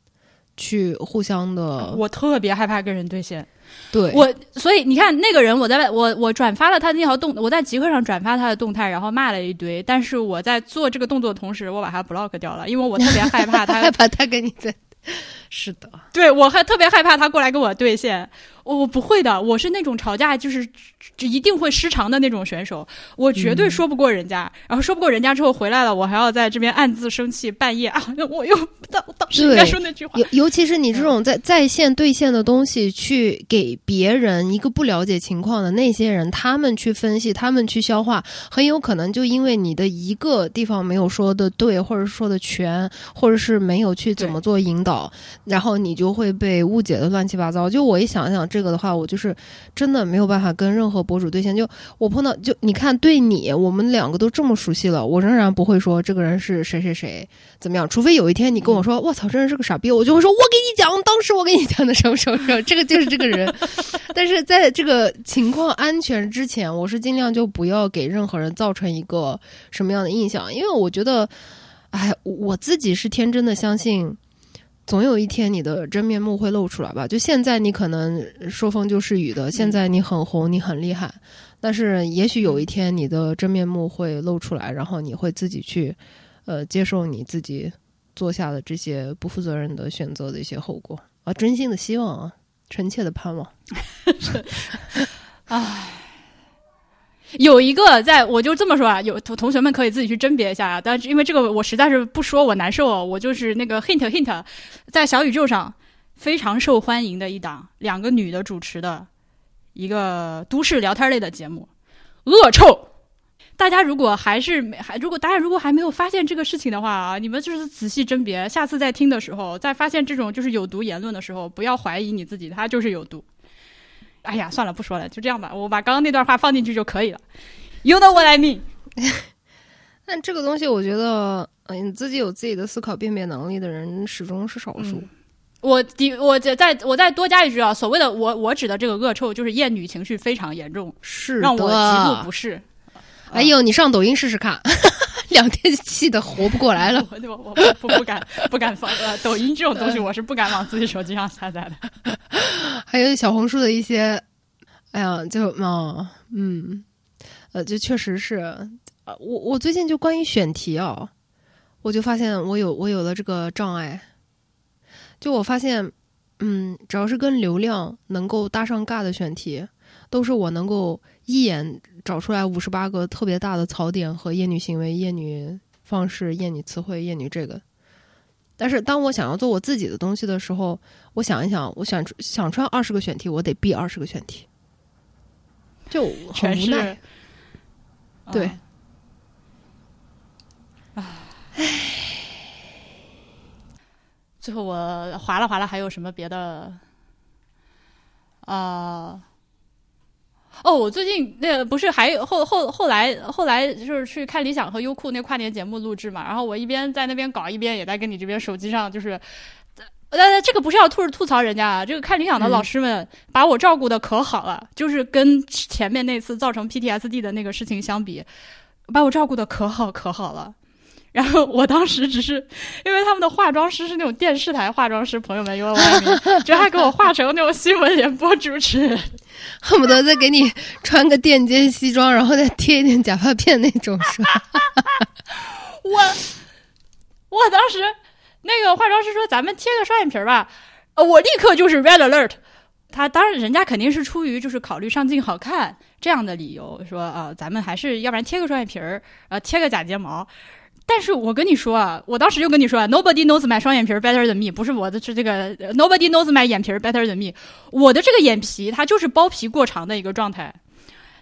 B: 去互相的。*laughs*
A: 我特别害怕跟人兑现，
B: 对
A: 我，所以你看那个人，我在我我转发了他那条动，我在极客上转发他的动态，然后骂了一堆，但是我在做这个动作的同时，我把他 block 掉了，因为我特别害怕他 *laughs*
B: 害怕他跟你在，*laughs* 是的，
A: 对我还特别害怕他过来跟我兑现。我不会的，我是那种吵架就是一定会失常的那种选手，我绝对说不过人家。然后说不过人家之后回来了，我还要在这边暗自生气，半夜啊，*laughs* 我又当当时应该说那句话。
B: 尤尤其是你这种在在线兑现的东西，去给别人一个不了解情况的那些人，他们去分析，他们去消化，很有可能就因为你的一个地方没有说的对，或者说的全，或者是没有去怎么做引导，然后你就会被误解的乱七八糟。就我一想想。这个的话，我就是真的没有办法跟任何博主兑现。就我碰到，就你看，对你，我们两个都这么熟悉了，我仍然不会说这个人是谁谁谁怎么样。除非有一天你跟我说，我操，这人是个傻逼，我就会说，我给你讲，当时我给你讲的什么什么什么，这个就是这个人。*laughs* 但是在这个情况安全之前，我是尽量就不要给任何人造成一个什么样的印象，因为我觉得。哎，我自己是天真的相信，总有一天你的真面目会露出来吧。就现在你可能说风就是雨的，现在你很红，你很厉害，但是也许有一天你的真面目会露出来，然后你会自己去呃接受你自己做下的这些不负责任的选择的一些后果啊！真心的希望啊，臣妾的盼望。*laughs*
A: 唉，有一个在，我就这么说啊，有同同学们可以自己去甄别一下啊。但是因为这个我实在是不说我难受，我就是那个 hint hint，在小宇宙上非常受欢迎的一档两个女的主持的一个都市聊天类的节目，恶臭。大家如果还是没还如果大家如果还没有发现这个事情的话啊，你们就是仔细甄别，下次再听的时候，再发现这种就是有毒言论的时候，不要怀疑你自己，它就是有毒。哎呀，算了，不说了，就这样吧。我把刚刚那段话放进去就可以了。You know what I mean？*laughs*
B: 但这个东西，我觉得，嗯，你自己有自己的思考辨别能力的人，始终是少数。
A: 我的，我再再我再多加一句啊，所谓的我我指的这个恶臭，就是厌女情绪非常严重，
B: 是
A: 让我极度不适。
B: 哎呦，你上抖音试试看，*laughs* *laughs* 两天气的活不过来了。*laughs*
A: 我我我不不敢不敢放呃，抖音这种东西，我是不敢往自己手机上下载的。*laughs*
B: 还有小红书的一些，哎呀，就嗯嗯，呃，就确实是，呃，我我最近就关于选题哦，我就发现我有我有了这个障碍，就我发现，嗯，只要是跟流量能够搭上尬的选题，都是我能够一眼找出来五十八个特别大的槽点和厌女行为、厌女方式、厌女词汇、厌女这个。但是当我想要做我自己的东西的时候，我想一想，我想想出来二十个选题，我得避二十个选题，就很无奈。对，
A: 唉，最后我划拉划拉，还有什么别的？啊。哦，我最近那个不是还后后后来后来就是去看理想和优酷那跨年节目录制嘛，然后我一边在那边搞，一边也在跟你这边手机上就是，呃，这个不是要吐吐槽人家啊，这个看理想的老师们把我照顾的可好了，就是跟前面那次造成 PTSD 的那个事情相比，把我照顾的可好可好了。然后我当时只是因为他们的化妆师是那种电视台化妆师，朋友们因为我就还给我化成那种新闻联播主持人。*laughs*
B: 恨不得再给你穿个垫肩西装，然后再贴一点假发片那种，是吧？*laughs*
A: 我我当时那个化妆师说：“咱们贴个双眼皮儿吧。”呃，我立刻就是 red alert。他当然，人家肯定是出于就是考虑上镜好看这样的理由，说啊，咱们还是要不然贴个双眼皮儿，呃，贴个假睫毛。但是我跟你说啊，我当时就跟你说啊，Nobody knows my 双眼皮 better than me，不是我的是这个 Nobody knows my 眼皮 better than me，我的这个眼皮它就是包皮过长的一个状态，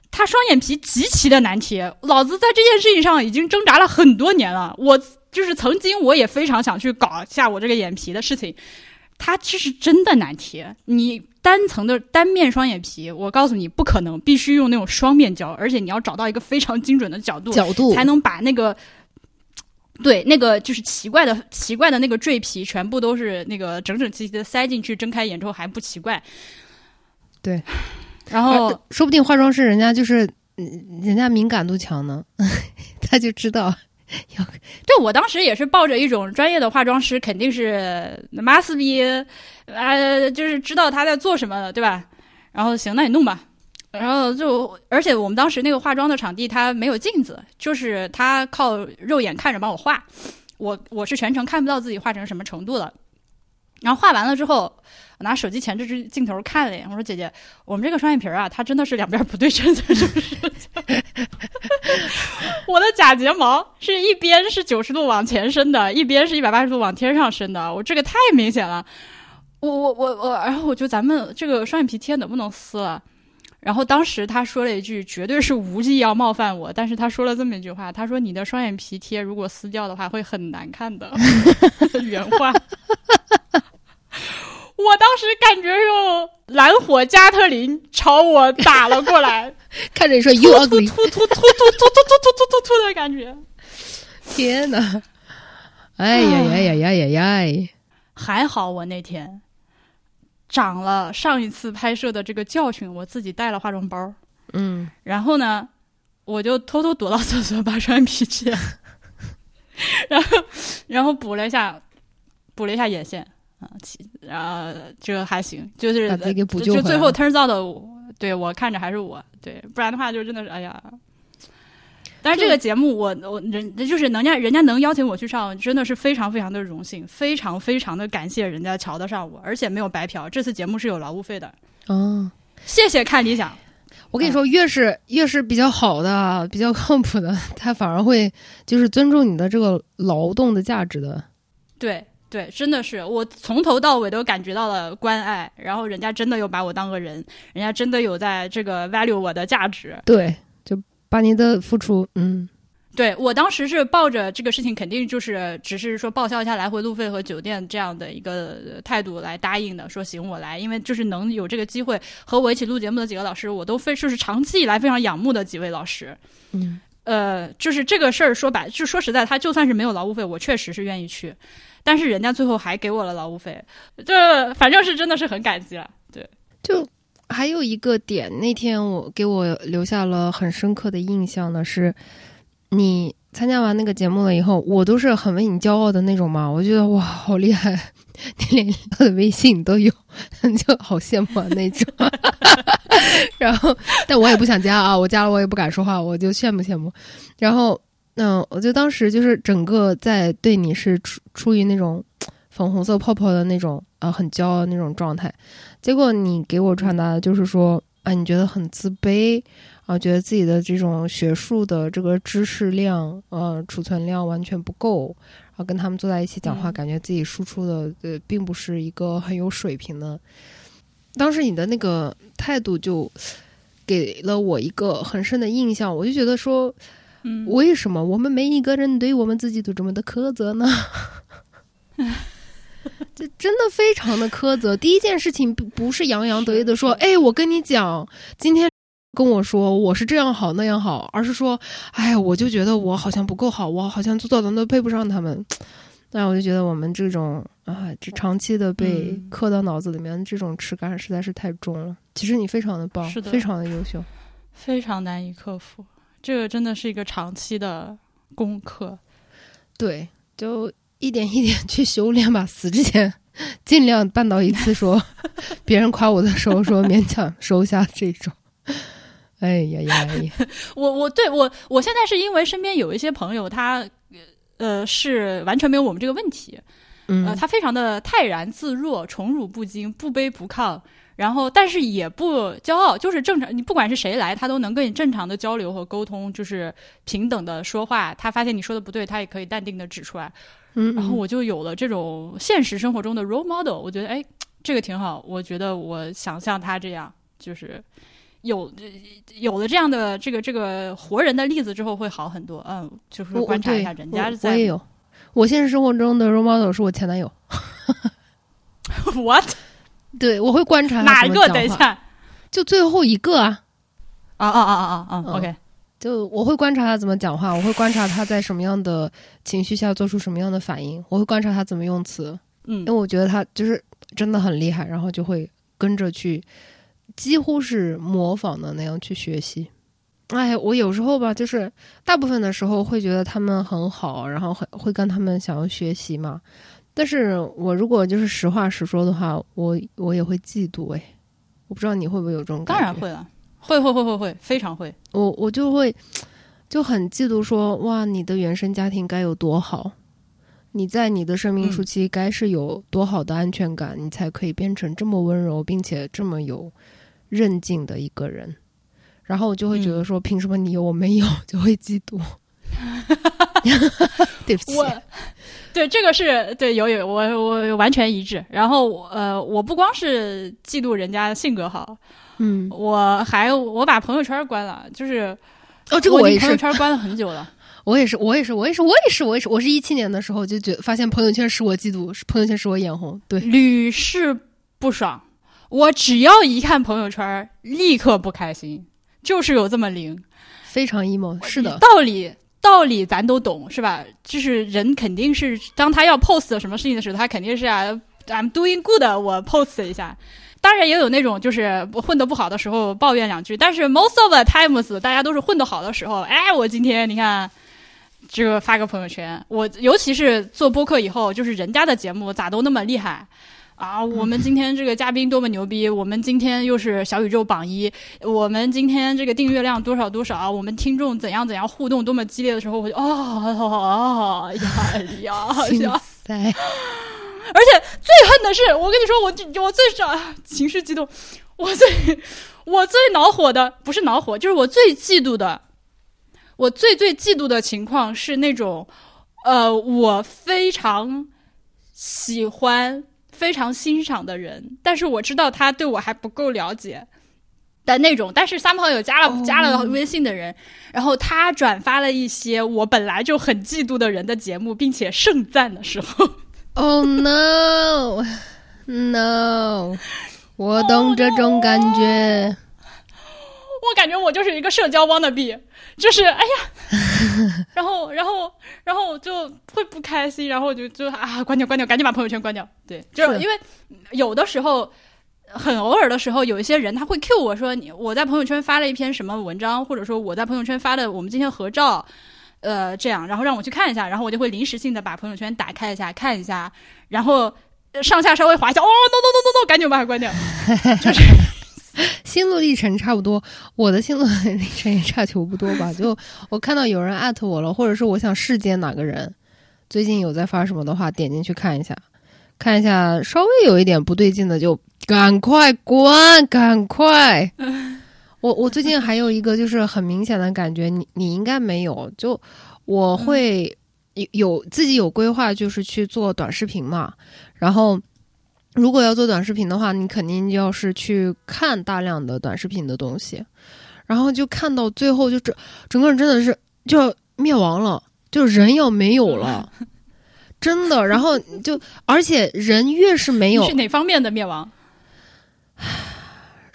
A: 它双眼皮极其的难贴，老子在这件事情上已经挣扎了很多年了，我就是曾经我也非常想去搞一下我这个眼皮的事情，它其实真的难贴，你单层的单面双眼皮，我告诉你不可能，必须用那种双面胶，而且你要找到一个非常精准的角度，
B: 角度。
A: 才能把那个。对，那个就是奇怪的、奇怪的那个赘皮，全部都是那个整整齐齐的塞进去，睁开眼之后还不奇怪。
B: 对，
A: 然后
B: 说不定化妆师人家就是，人家敏感度强呢，*laughs* 他就知道要。*laughs*
A: 对我当时也是抱着一种专业的化妆师肯定是 must be，呃，就是知道他在做什么的，对吧？然后行，那你弄吧。然后就，而且我们当时那个化妆的场地它没有镜子，就是他靠肉眼看着帮我画，我我是全程看不到自己画成什么程度的。然后画完了之后，我拿手机前置镜镜头看了一眼，我说：“姐姐，我们这个双眼皮啊，它真的是两边不对称的，是不是？*laughs* 我的假睫毛是一边是九十度往前伸的，一边是一百八十度往天上伸的，我这个太明显了。我我我我，然后我就咱们这个双眼皮贴能不能撕了？”然后当时他说了一句，绝对是无意要冒犯我，但是他说了这么一句话，他说：“你的双眼皮贴如果撕掉的话，会很难看的。*laughs* ”原话。我当时感觉用蓝火加特林朝我打了过来，*laughs*
B: 看着你说又
A: 突突突突突突突突突突突突的感觉。
B: 天哪！*sighs* 哎呀呀呀呀呀呀！
A: 还好我那天。长了上一次拍摄的这个教训，我自己带了化妆包，
B: 嗯，
A: 然后呢，我就偷偷躲到厕所把双眼皮贴，*laughs* 然后然后补了一下，补了一下眼线。啊，其然后这个还行，就是就就最后 turns out 对我看着还是我，对，不然的话就真的是哎呀。但是这个节目我，我人就是人家人家能邀请我去上，真的是非常非常的荣幸，非常非常的感谢人家瞧得上我，而且没有白嫖。这次节目是有劳务费的，
B: 哦，
A: 谢谢看理想。
B: 我跟你说，越是越是比较好的、比较靠谱的，他反而会就是尊重你的这个劳动的价值的。
A: 对对，真的是我从头到尾都感觉到了关爱，然后人家真的有把我当个人，人家真的有在这个 value 我的价值。
B: 对，就把你的付出，嗯，
A: 对我当时是抱着这个事情肯定就是只是说报销一下来回路费和酒店这样的一个呃态度来答应的，说行我来，因为就是能有这个机会和我一起录节目的几个老师，我都非就是长期以来非常仰慕的几位老师。
B: 嗯，
A: 呃，就是这个事儿说白，就说实在，他就算是没有劳务费，我确实是愿意去，但是人家最后还给我了劳务费，这反正是真的是很感激了。对，
B: 就还有一个点，那天我给我留下了很深刻的印象呢是，你参加完那个节目了以后，我都是很为你骄傲的那种嘛，我觉得哇，好厉害，你 *laughs* 连他的微信都有，就好羡慕啊那种。*laughs* 然后，但我也不想加啊，我加了我也不敢说话，我就羡慕羡慕。然后，嗯，我就当时就是整个在对你是出出于那种粉红色泡泡的那种啊、很骄傲那种状态。结果你给我传达的就是说，啊，你觉得很自卑啊，觉得自己的这种学术的这个知识量、呃储存量完全不够，然后跟他们坐在一起讲话，
A: 嗯
B: 感觉自己输出的呃并不是一个很有水平的。当时你的那个态度就给了我一个很深的印象，我就觉得说，
A: 嗯，
B: 为什么我们每一个人对我们自己都这么的苛责呢？*laughs* *laughs* 这真的非常的苛责。第一件事情不不是洋洋得意的说，哎，我跟你讲，今天跟我说我是这样好那样好，而是说，哎，我就觉得我好像不够好，我好像做到的都配不上他们。那我就觉得我们这种啊，这长期的被
A: 嗯
B: 刻到脑子里面，这种耻感实在是太重了。其实你非常的棒，
A: 是的
B: 非常的优秀。
A: 非常难以克服，这个真的是一个长期的功课。
B: 对，就一点一点去修炼吧。死之前尽量办到一次说，*laughs* 别人夸我的时候说勉强收下这种。哎呀呀呀！*laughs*
A: 我我对我我现在是因为身边有一些朋友，他呃是完全没有我们这个问题，
B: 嗯，
A: 呃，他非常的泰然自若、宠辱不惊、不卑不亢，然后但是也不骄傲，就是正常。你不管是谁来，他都能跟你正常的交流和沟通，就是平等的说话。他发现你说的不对，他也可以淡定的指出来。
B: 嗯，
A: 然后我就有了这种现实生活中的 role model，我觉得哎，这个挺好。我觉得我想像他这样，就是有有了这样的这个这个活人的例子之后，会好很多。嗯，就是
B: 我
A: 观察一下人家
B: 我也有。我现实生活中的 role model 是我前男友，*laughs*
A: what
B: 对我会观察
A: 哪
B: 一个？
A: 等一下
B: 就最后一个啊，
A: 啊啊啊啊啊啊
B: 嗯
A: ！OK，
B: 就我会观察他怎么讲话，我会观察他在什么样的情绪下做出什么样的反应，我会观察他怎么用词，
A: 嗯
B: 因为我觉得他就是真的很厉害，然后就会跟着去，几乎是模仿的那样去学习。哎，我有时候吧，就是大部分的时候会觉得他们很好，然后很会跟他们想要学习嘛。但是我如果就是实话实说的话，我我也会嫉妒哎，我不知道你会不会有这种感觉？
A: 当然会了，会会会会会，非常会。
B: 我我就会就很嫉妒说，哇，你的原生家庭该有多好，你在你的生命初期该是有多好的安全感，你才可以变成这么温柔并且这么有韧劲的一个人。然后我就会觉得说，凭什么你有我没有，就会嫉妒。*laughs* 对不起，
A: 我对这个是对有有我我完全一致。然后呃，我不光是嫉妒人家性格好，
B: 嗯，
A: 我还我把朋友圈关了，就是
B: 哦，这个
A: 我朋友圈关了很久了。
B: 我也是，我也是，我也是，我也是，我也是，我是一七年的时候就觉发现朋友圈使我嫉妒，是朋友圈使我眼红，对，
A: 屡试不爽。我只要一看朋友圈，立刻不开心，就是有这么灵。
B: 非常 emo，是的，
A: 道理道理咱都懂，是吧？就是人肯定是当他要 post 什么事情的时候，他肯定是啊，I'm doing good，我 post 一下。当然也有那种就是混得不好的时候抱怨两句，但是 most of the times 大家都是混得好的时候，哎，我今天你看这个发个朋友圈。我尤其是做播客以后，就是人家的节目咋都那么厉害啊！我们今天这个嘉宾多么牛逼，我们今天又是小宇宙榜一，我们今天这个订阅量多少多少，我们听众怎样怎样互动多么激烈的时候，我就啊呀呀呀！
B: 塞，
A: 而且最恨的是，我跟你说，我我最少情绪激动，我最我最恼火的不是恼火，就是我最嫉妒的，我最最嫉妒的情况是那种，呃，我非常喜欢、非常欣赏的人，但是我知道他对我还不够了解的那种，但是三朋友加了、
B: 哦。
A: 加了微信的人，然后他转发了一些我本来就很嫉妒的人的节目，并且盛赞的时候。
B: Oh no no！我懂这种感觉。
A: 我感觉我就是一个社交 wannabe，就是哎呀，*laughs* 然后然后然后就会不开心，然后就就啊关掉关掉，赶紧把朋友圈关掉。对，就是
B: 是
A: 因为有的时候。很偶尔的时候，有一些人他会 Q 我说你我在朋友圈发了一篇什么文章，或者说我在朋友圈发的我们今天合照，呃，这样，然后让我去看一下，然后我就会临时性的把朋友圈打开一下看一下，然后呃上下稍微滑一下，哦，no no no no no，赶紧把它关掉。*laughs* *laughs*
B: 心路历程差不多，我的心路历程也差球不多吧。就我看到有人艾特我了，或者是我想视奸哪个人，最近有在发什么的话，点进去看一下，看一下稍微有一点不对劲的就赶快关，赶快。我我最近还有一个就是很明显的感觉，你你应该没有，就我会有有自己有规划，就是去做短视频嘛，然后。如果要做短视频的话，你肯定要是去看大量的短视频的东西，然后就看到最后就整整个人真的是就要灭亡了，就人要没有了，*laughs* 真的。然后就而且人越是没有
A: 是，哪方面的灭亡？*laughs*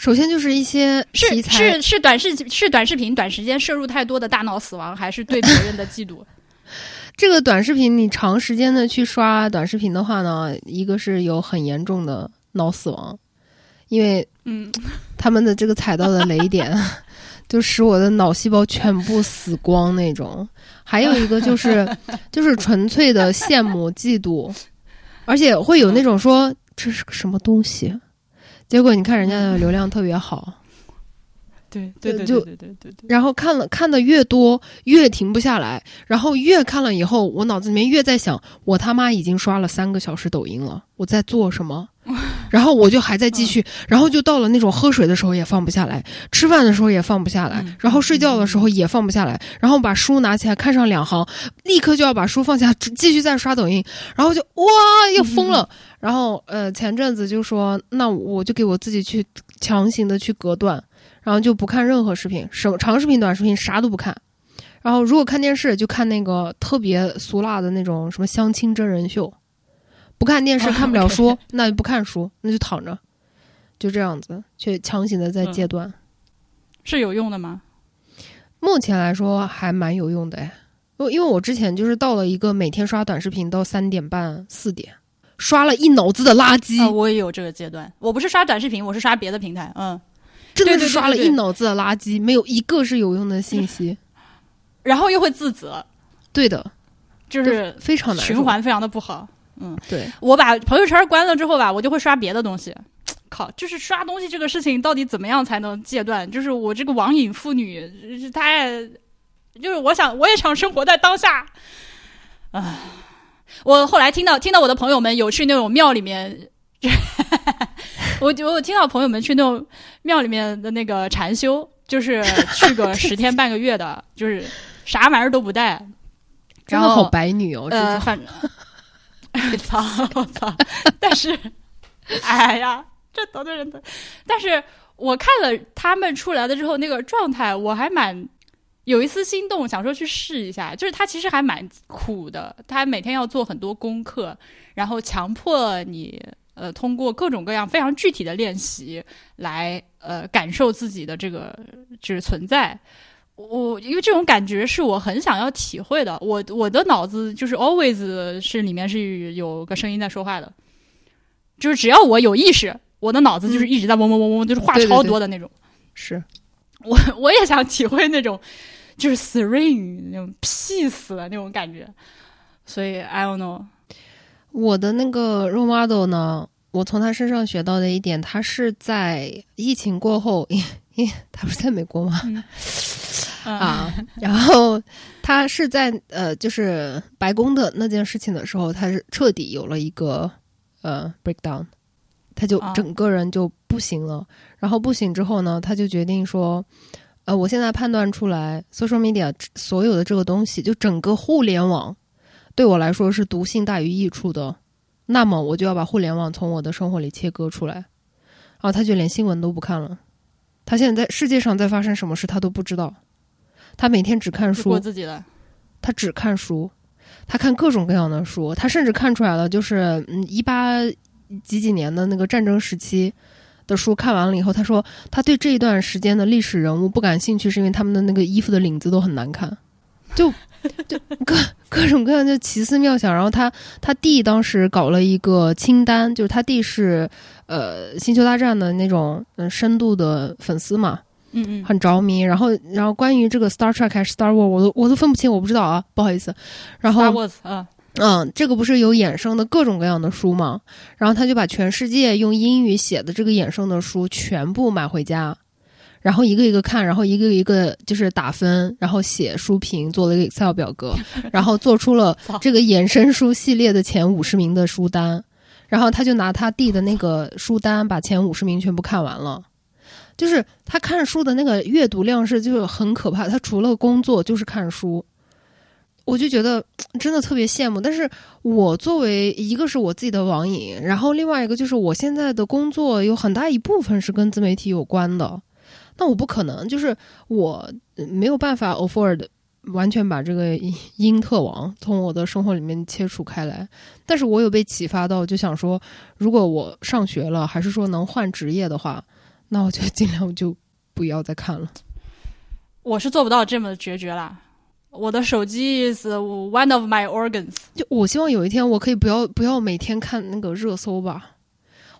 B: 首先就是一些
A: 是是是短视是短视频短时间摄入太多的大脑死亡，还是对别人的嫉妒？*laughs*
B: 这个短视频，你长时间的去刷短视频的话呢，一个是有很严重的脑死亡，因为
A: 嗯，
B: 他们的这个踩到的雷点，*laughs* 就使我的脑细胞全部死光那种。还有一个就是，*laughs* 就是纯粹的羡慕、嫉妒，而且会有那种说这是个什么东西，结果你看人家的流量特别好，
A: 对对对
B: 就
A: 对对对对对。
B: 然后看了看的越多，越停不下来，然后越看了以后，我脑子里面越在想，我他妈已经刷了三个小时抖音了，我在做什么？*laughs* 然后我就还在继续，然后就到了那种喝水的时候也放不下来，吃饭的时候也放不下来
A: 嗯，
B: 然后睡觉的时候也放不下来，然后把书拿起来看上两行，立刻就要把书放下，继续再刷抖音，然后就哇要疯了。然后呃前阵子就说，那我就给我自己去强行的去隔断。然后就不看任何视频，什么长视频、短视频啥都不看。然后如果看电视，就看那个特别俗辣的那种什么相亲真人秀。不看电视，
A: 哦
B: 看不了书，那就不看书，那就躺着，就这样子，去强行的在
A: 嗯
B: 戒断。
A: 是有用的吗？
B: 目前来说还蛮有用的哎，因为因为我之前就是到了一个每天刷短视频到三点半四点，刷了一脑子的垃圾，
A: 啊，我也有这个阶段。我不是刷短视频，我是刷别的平台。嗯，
B: 真的是刷了一脑子的垃圾，没有一个是有用的信息。*laughs*
A: 然后又会自责，
B: 对的，
A: 就是
B: 非常难受
A: 循。环非常的不好。
B: 嗯对，
A: 我把朋友圈关了之后吧，我就会刷别的东西。靠，就是刷东西这个事情到底怎么样才能戒断？就是我这个网瘾妇女是太，就是我想我也想生活在当下。啊，我后来听到听到我的朋友们有去那种庙里面，*laughs* 我就我听到朋友们去那种庙里面的那个禅修，就是去个十天半个月的，就是啥玩意儿都不带，然后
B: 好白女哦，这
A: 呃，
B: 种
A: 反正，*laughs* 操我操！但是，哎呀，这得罪人的。但是我看了他们出来的之后那个状态，我还蛮有一丝心动，想说去试一下。就是他其实还蛮苦的，他每天要做很多功课，然后强迫你呃通过各种各样非常具体的练习来呃感受自己的这个就是存在。我因为这种感觉是我很想要体会的，我我的脑子就是 always 是里面是有个声音在说话的，就是只要我有意识，我的脑子就是一直在嗡嗡嗡嗡，就是话超多的那种。
B: 是
A: 我我也想体会那种，就是 serene 那种 peace 的那种感觉。所以 I don't know，
B: 我的那个 role model 呢，我从他身上学到的一点，他是在疫情过后，因因他不是在美国吗？
A: 嗯
B: 啊，然后他是在呃，就是白宫的那件事情的时候，他是彻底有了一个呃 breakdown，他就
A: 啊
B: 整个人就不行了。然后不行之后呢，他就决定说，呃，我现在判断出来，social media 所有的这个东西，就整个互联网对我来说是毒性大于益处的，那么我就要把互联网从我的生活里切割出来。然后他就连新闻都不看了，他现在在世界上在发生什么事他都不知道。他每天只看书
A: 过，自己的。
B: 他只看书，他看各种各样的书，他甚至看出来了，就是嗯一八几几年的那个战争时期的书看完了以后，他说他对这一段时间的历史人物不感兴趣，是因为他们的那个衣服的领子都很难看，就就各各种各样就奇思妙想。然后他他弟当时搞了一个清单，就是他弟是呃星球大战的那种嗯深度的粉丝嘛，
A: 嗯嗯，
B: 很着迷，然后然后关于这个 Star Trek 还是 Star War，我都我都分不清，我不知道啊，不好意思。然
A: Star
B: 后
A: Wars 啊，
B: 嗯，这个不是有衍生的各种各样的书吗？然后他就把全世界用英语写的这个衍生的书全部买回家，然后一个一个看，然后一个一个就是打分，然后写书评，做了一个 Excel 表格，*laughs* 然后做出了 *laughs* 这个衍生书系列的前五十名的书单，然后他就拿他弟的那个书单把前五十名全部看完了。就是他看书的那个阅读量是就是很可怕，他除了工作就是看书，我就觉得真的特别羡慕。但是我作为一个是我自己的网瘾，然后另外一个就是我现在的工作有很大一部分是跟自媒体有关的，那我不可能就是我没有办法 afford 完全把这个因特网从我的生活里面切除开来。但是我有被启发到，就想说，如果我上学了，还是说能换职业的话，那我就尽量就不要再看了。
A: 我是做不到这么决绝啦。我的手机 is one of my organs。
B: 就我希望有一天我可以不要不要每天看那个热搜吧。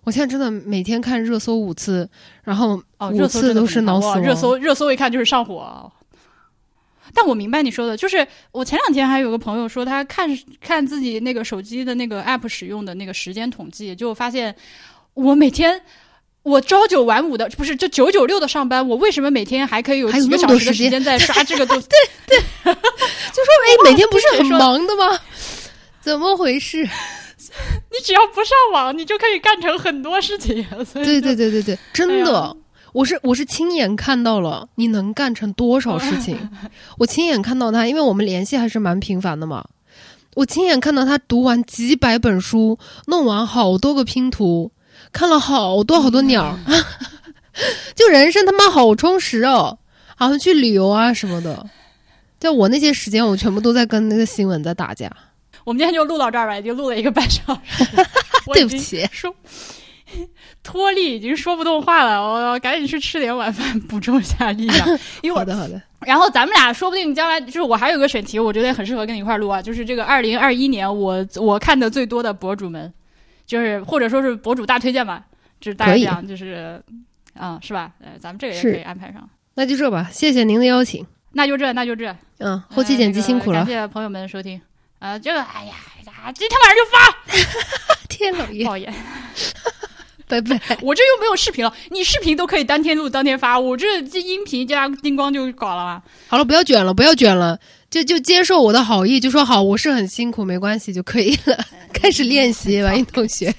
B: 我现在真的每天看热搜五次，然后
A: 哦，
B: 五
A: 热搜真的
B: 次都是
A: 很
B: 脑死
A: 热搜热搜一看就是上火。但我明白你说的，就是我前两天还有个朋友说，他看看自己那个手机的那个 app 使用的那个时间统计，就发现我每天我朝九晚五的，不是这九九六的上班，我为什么每天还可以有几个
B: 那么多时间
A: 小时的时间在刷这个东西？
B: 对对 *laughs* 就说哎，每天不是很忙的吗？怎么回事？*laughs*
A: 你只要不上网，你就可以干成很多事情。*laughs* 所以
B: 对对对对对，真
A: 哎
B: 的，
A: 呀
B: 我是我是亲眼看到了你能干成多少事情，我亲眼看到他，因为我们联系还是蛮频繁的嘛。我亲眼看到他读完几百本书，弄完好多个拼图，看了好多好多鸟，*laughs* 就人生他妈好充实哦，好像去旅游啊什么的。就我那些时间，我全部都在跟那个新闻在打架。
A: 我们今天就录到这儿吧，已经录了一个半小时。*laughs*
B: 对不起，
A: 说脱力已经说不动话了，我要赶紧去吃点晚饭，补充一下力量。*laughs* 因为我，
B: 好的好的，
A: 然后咱们俩说不定将来就是我还有个选题，我觉得很适合跟你一块儿录啊，就是这个二零二一年我我看的最多的博主们，就是或者说是博主大推荐吧，就是大概
B: 可以
A: 这样，就是啊、是吧？呃，咱们这个也可以安排上。
B: 那就这吧，谢谢您的邀请。
A: 那就这，那就这。
B: 嗯，后期剪辑辛苦了
A: 呃那个，感谢朋友们的收听。啊、这个，哎呀呀，今天晚上就发，*laughs*
B: 天老爷，
A: 讨厌。*laughs*
B: 拜拜。
A: 我这又没有视频了，你视频都可以当天录当天发，我这这音频加叮咣就搞了嘛。
B: 好了，不要卷了，不要卷了，就就接受我的好意，就说好，我是很辛苦，没关系就可以了。*laughs* 开始练习，王一同学。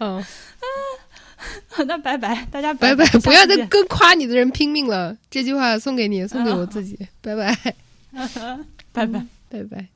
B: 嗯，*laughs*
A: 那拜拜，大家
B: 拜拜
A: 拜，，
B: 不要再跟夸你的人拼命了。这句话送给你，送给我自己。拜拜，*laughs*
A: 拜拜。
B: 拜拜。